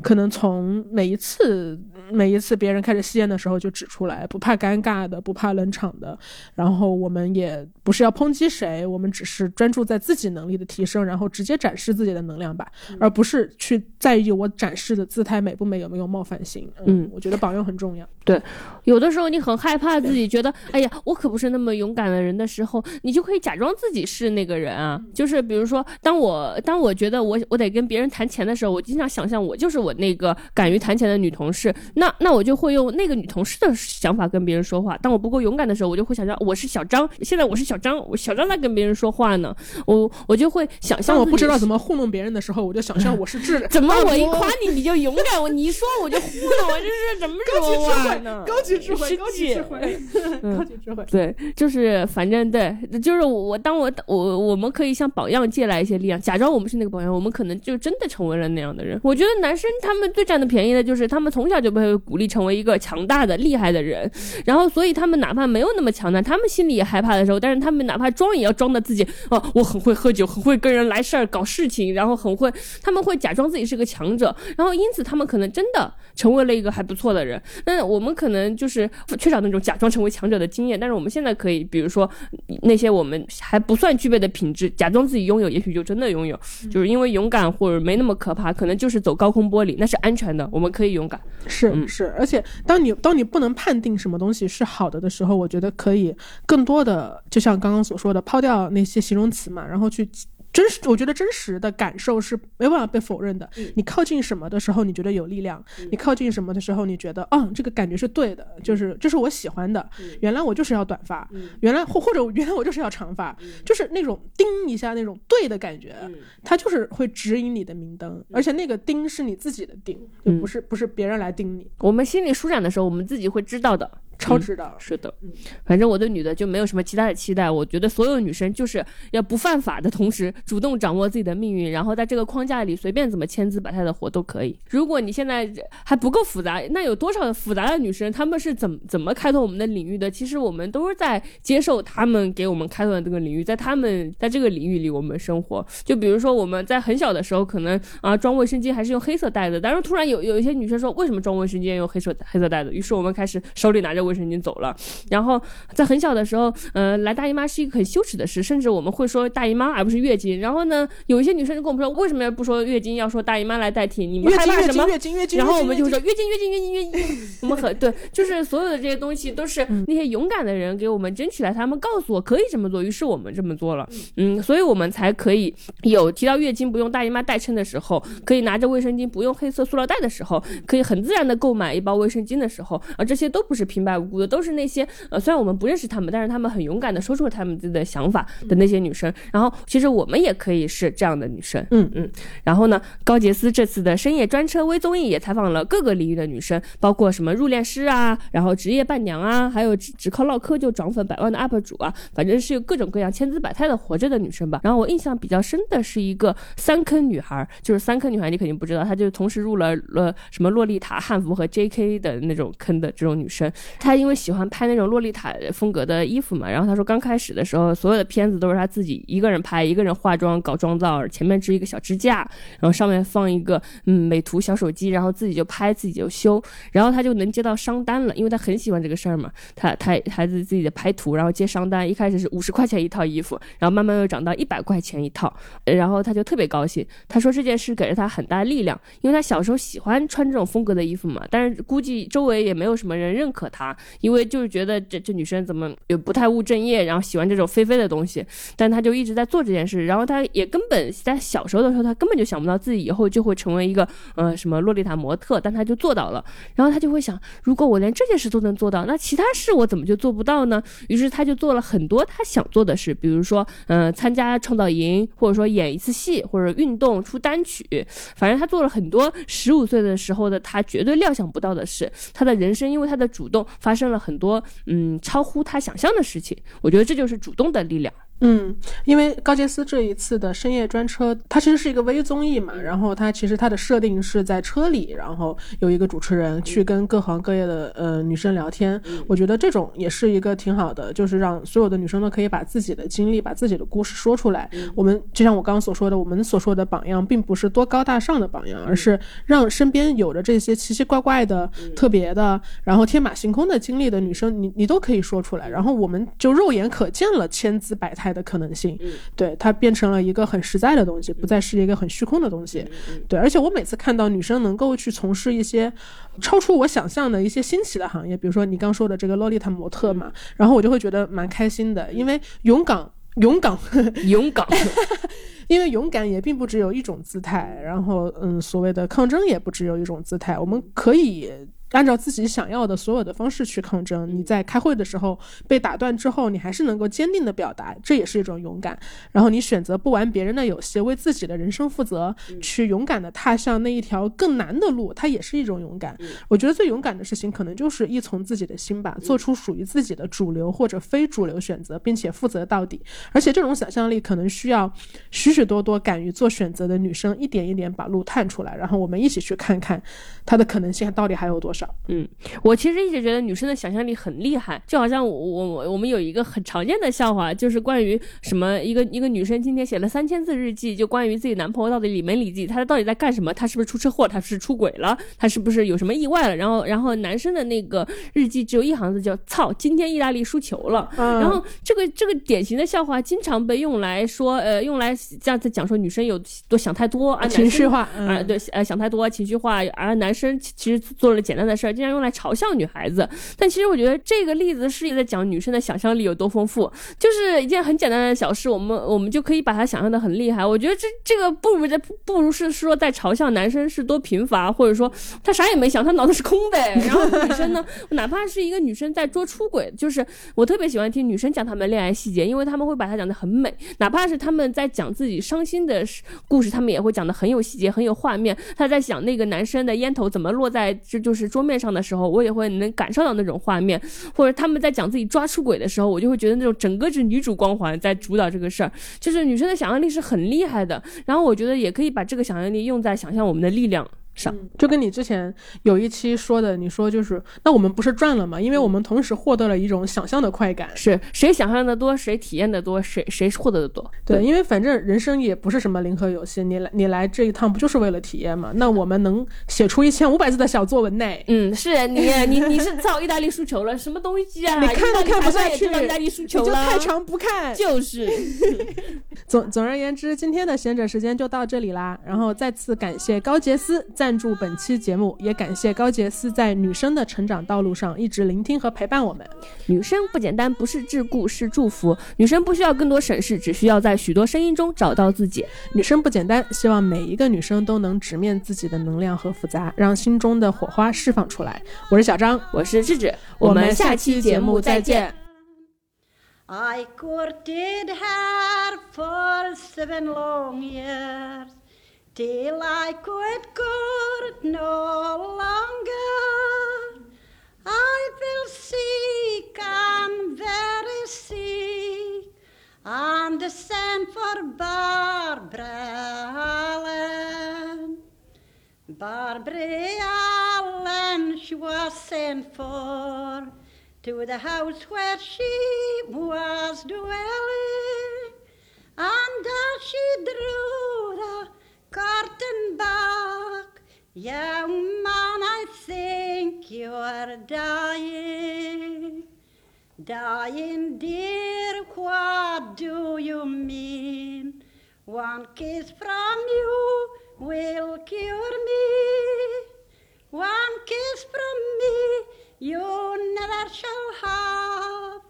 可能从每一次每一次别人开始吸烟的时候就指出来，不怕尴尬的，不怕冷场的。然后我们也不是要抨击谁，我们只是专注在自己能力的提升，然后直接展示自己的能量吧，而不是去在意我展示的姿态美不美，有没有冒犯性。嗯，我觉得榜样很重要。对，有的时候你很害怕自己觉得，哎呀，我可不是那么勇敢的人的时候，你就可以假装自己是那个人啊。就是比如说，当我当我觉得我我得跟别人谈钱的时候，我经常想象我就是我。我那个敢于谈钱的女同事，那那我就会用那个女同事的想法跟别人说话。当我不够勇敢的时候，我就会想象我是小张，现在我是小张，我小张在跟别人说话呢。我我就会想象。我不知道怎么糊弄别人的时候，我就想象我是智。*laughs* 怎么我一夸你你就勇敢？我你一说我就糊弄，我这是怎么说话呢？高级智慧，高级智慧，高级智慧。对，就是反正对，就是我当我我我们可以向榜样借来一些力量，假装我们是那个榜样，我们可能就真的成为了那样的人。我觉得男生。他们最占的便宜的就是他们从小就被鼓励成为一个强大的、厉害的人，然后所以他们哪怕没有那么强大，他们心里也害怕的时候，但是他们哪怕装也要装的自己哦，我很会喝酒，很会跟人来事儿、搞事情，然后很会，他们会假装自己是个强者，然后因此他们可能真的成为了一个还不错的人。那我们可能就是缺少那种假装成为强者的经验，但是我们现在可以，比如说那些我们还不算具备的品质，假装自己拥有，也许就真的拥有，就是因为勇敢或者没那么可怕，可能就是走高空玻璃。那是安全的，我们可以勇敢。是是，而且当你当你不能判定什么东西是好的的时候，我觉得可以更多的，就像刚刚所说的，抛掉那些形容词嘛，然后去。真实，我觉得真实的感受是没办法被否认的。你靠近什么的时候，你觉得有力量；你靠近什么的时候，你觉得，嗯，这个感觉是对的，就是这是我喜欢的。原来我就是要短发，原来或或者原来我就是要长发，就是那种叮一下那种对的感觉，它就是会指引你的明灯，而且那个叮是你自己的叮，就不是不是别人来叮你。我们心里舒展的时候，我们自己会知道的。超值的，是的，反正我对女的就没有什么其他的期待。我觉得所有女生就是要不犯法的同时，主动掌握自己的命运，然后在这个框架里随便怎么签字摆态的活都可以。如果你现在还不够复杂，那有多少复杂的女生，她们是怎怎么开拓我们的领域的？其实我们都是在接受她们给我们开拓的这个领域，在她们在这个领域里我们生活。就比如说我们在很小的时候，可能啊装卫生巾还是用黑色袋子，但是突然有有一些女生说，为什么装卫生巾用黑色黑色袋子？于是我们开始手里拿着。卫生巾走了。然后在很小的时候，呃，来大姨妈是一个很羞耻的事，甚至我们会说大姨妈而不是月经。然后呢，有一些女生就跟我们说，为什么要不说月经，要说大姨妈来代替？你们害怕什么？月经月经。然后我们就会说月经月经月经月经。我们很对，就是所有的这些东西都是那些勇敢的人给我们争取来，他们告诉我可以这么做，于是我们这么做了。嗯，所以我们才可以有提到月经不用大姨妈代称的时候，可以拿着卫生巾不用黑色塑料袋的时候，可以很自然的购买一包卫生巾的时候，而，这些都不是平白无辜的，都是那些呃，虽然我们不认识他们，但是他们很勇敢的说出了他们自己的想法的那些女生。然后，其实我们也可以是这样的女生。嗯嗯。然后呢，高杰斯这次的深夜专车微综艺也采访了各个领域的女生，包括什么入殓师啊，然后职业伴娘啊，还有只只靠唠嗑就涨粉百万的 UP 主啊，反正是有各种各样千姿百态的活着的女生吧。然后我印象比较深的是一个三坑女孩，就是三坑女孩，你肯定不知道，她就同时入了呃什么洛丽塔、汉服和 JK 的那种坑的这种女生。他因为喜欢拍那种洛丽塔风格的衣服嘛，然后他说刚开始的时候，所有的片子都是他自己一个人拍，一个人化妆搞妆造，前面支一个小支架，然后上面放一个嗯美图小手机，然后自己就拍，自己就修，然后他就能接到商单了，因为他很喜欢这个事儿嘛。他他孩子自己的拍图，然后接商单，一开始是五十块钱一套衣服，然后慢慢又涨到一百块钱一套，然后他就特别高兴。他说这件事给了他很大力量，因为他小时候喜欢穿这种风格的衣服嘛，但是估计周围也没有什么人认可他，因为就是觉得这这女生怎么也不太务正业，然后喜欢这种飞飞的东西，但她就一直在做这件事，然后她也根本在小时候的时候，她根本就想不到自己以后就会成为一个呃什么洛丽塔模特，但她就做到了，然后她就会想，如果我连这件事都能做到，那其他事我怎么就做不到呢？于是她就做了很多她想做的事，比如说嗯参加创造营，或者说演一次戏，或者运动出单曲，反正她做了很多十五岁的时候的她绝对料想不到的事。她的人生因为她的主动发生了很多嗯超乎他想象的事情，我觉得这就是主动的力量。嗯，因为高杰斯这一次的深夜专车，它其实是一个微综艺嘛，然后它其实它的设定是在车里，然后有一个主持人去跟各行各业的呃女生聊天。我觉得这种也是一个挺好的，就是让所有的女生都可以把自己的经历、把自己的故事说出来。我们就像我刚刚所说的，我们所说的榜样，并不是多高大上的榜样，而是让身边有着这些奇奇怪怪的、特别的，然后天马行空的经历的女生，你你都可以说出来。然后我们就肉眼可见了千姿百态。的可能性，对它变成了一个很实在的东西，不再是一个很虚空的东西。对，而且我每次看到女生能够去从事一些超出我想象的一些新奇的行业，比如说你刚说的这个洛丽塔模特嘛，然后我就会觉得蛮开心的，因为勇敢，勇敢，勇敢，*laughs* 因为勇敢也并不只有一种姿态，然后嗯，所谓的抗争也不只有一种姿态，我们可以。按照自己想要的所有的方式去抗争，你在开会的时候被打断之后，你还是能够坚定的表达，这也是一种勇敢。然后你选择不玩别人的游戏，为自己的人生负责，去勇敢的踏上那一条更难的路，它也是一种勇敢。我觉得最勇敢的事情，可能就是依从自己的心吧，做出属于自己的主流或者非主流选择，并且负责到底。而且这种想象力可能需要许许多多敢于做选择的女生，一点一点把路探出来，然后我们一起去看看它的可能性到底还有多少。嗯，我其实一直觉得女生的想象力很厉害，就好像我我我们有一个很常见的笑话，就是关于什么一个一个女生今天写了三千字日记，就关于自己男朋友到底理没理记，他到底在干什么，他是不是出车祸，他是出轨了，他是不是有什么意外了？然后然后男生的那个日记只有一行字，叫操，今天意大利输球了。然后这个这个典型的笑话经常被用来说，呃，用来这样子讲说女生有多想太多啊，情绪化啊，对，呃，想太多，情绪化，而男生其实做了简单的事儿，竟然用来嘲笑女孩子。但其实我觉得这个例子是在讲女生的想象力有多丰富，就是一件很简单的小事，我们我们就可以把它想象的很厉害。我觉得这这个不如在不如是说在嘲笑男生是多贫乏，或者说他啥也没想，他脑子是空的。然后女生呢，*laughs* 哪怕是一个女生在捉出轨，就是我特别喜欢听女生讲她们恋爱细节，因为他们会把它讲的很美。哪怕是他们在讲自己伤心的故事，他们也会讲的很有细节，很有画面。他在想那个男生的烟头怎么落在这就是桌面上的时候，我也会能感受到那种画面。或者他们在讲自己抓出轨的时候，我就会觉得那种整个是女主光环在主导这个事儿。就是女生的想象力是很厉害的。然后我觉得也可以把这个想象力用在想象我们的力量。上。就跟你之前有一期说的，你说就是那我们不是赚了吗？因为我们同时获得了一种想象的快感。是谁想象的多，谁体验的多，谁谁获得的多。对，因为反正人生也不是什么零和游戏，你来你来这一趟不就是为了体验吗？那我们能写出一千五百字的小作文呢？嗯，是你你你是造意大利输球了，什么东西啊？你看都看不下去，意大利输球了，就太长不看。就是。*laughs* 总总而言之，今天的闲者时间就到这里啦。然后再次感谢高杰斯赞助本期节目，也感谢高杰斯在女生的成长道路上一直聆听和陪伴我们。女生不简单，不是桎梏，是祝福。女生不需要更多审视，只需要在许多声音中找到自己。女生不简单，希望每一个女生都能直面自己的能量和复杂，让心中的火花释放出来。我是小张，我是智智，我们下期节目再见。I courted her for seven long years, till I could court no longer. I fell sick and very sick, and sent for Barbara Allen. Barbara Allen, she was sent for to the house where she was dwelling, and as she drew the curtain back, young man, I think you're dying. Dying, dear, what do you mean? One kiss from you will cure me. One kiss from me you never shall have.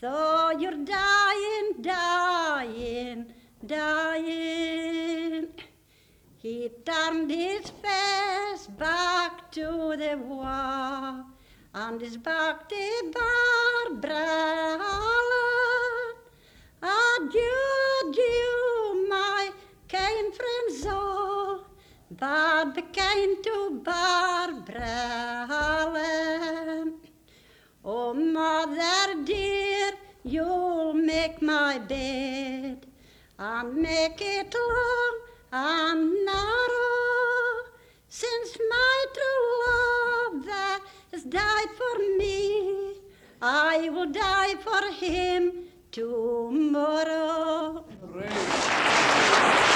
Though you're dying, dying, dying. He turned his face back to the wall, and his back to Barbara Allen. Adieu, adieu, my kind friends all. But be kind to Barbara Allen. Oh, mother dear, you'll make my bed and make it long I'm not old since my true love that has died for me. I will die for him tomorrow. Great.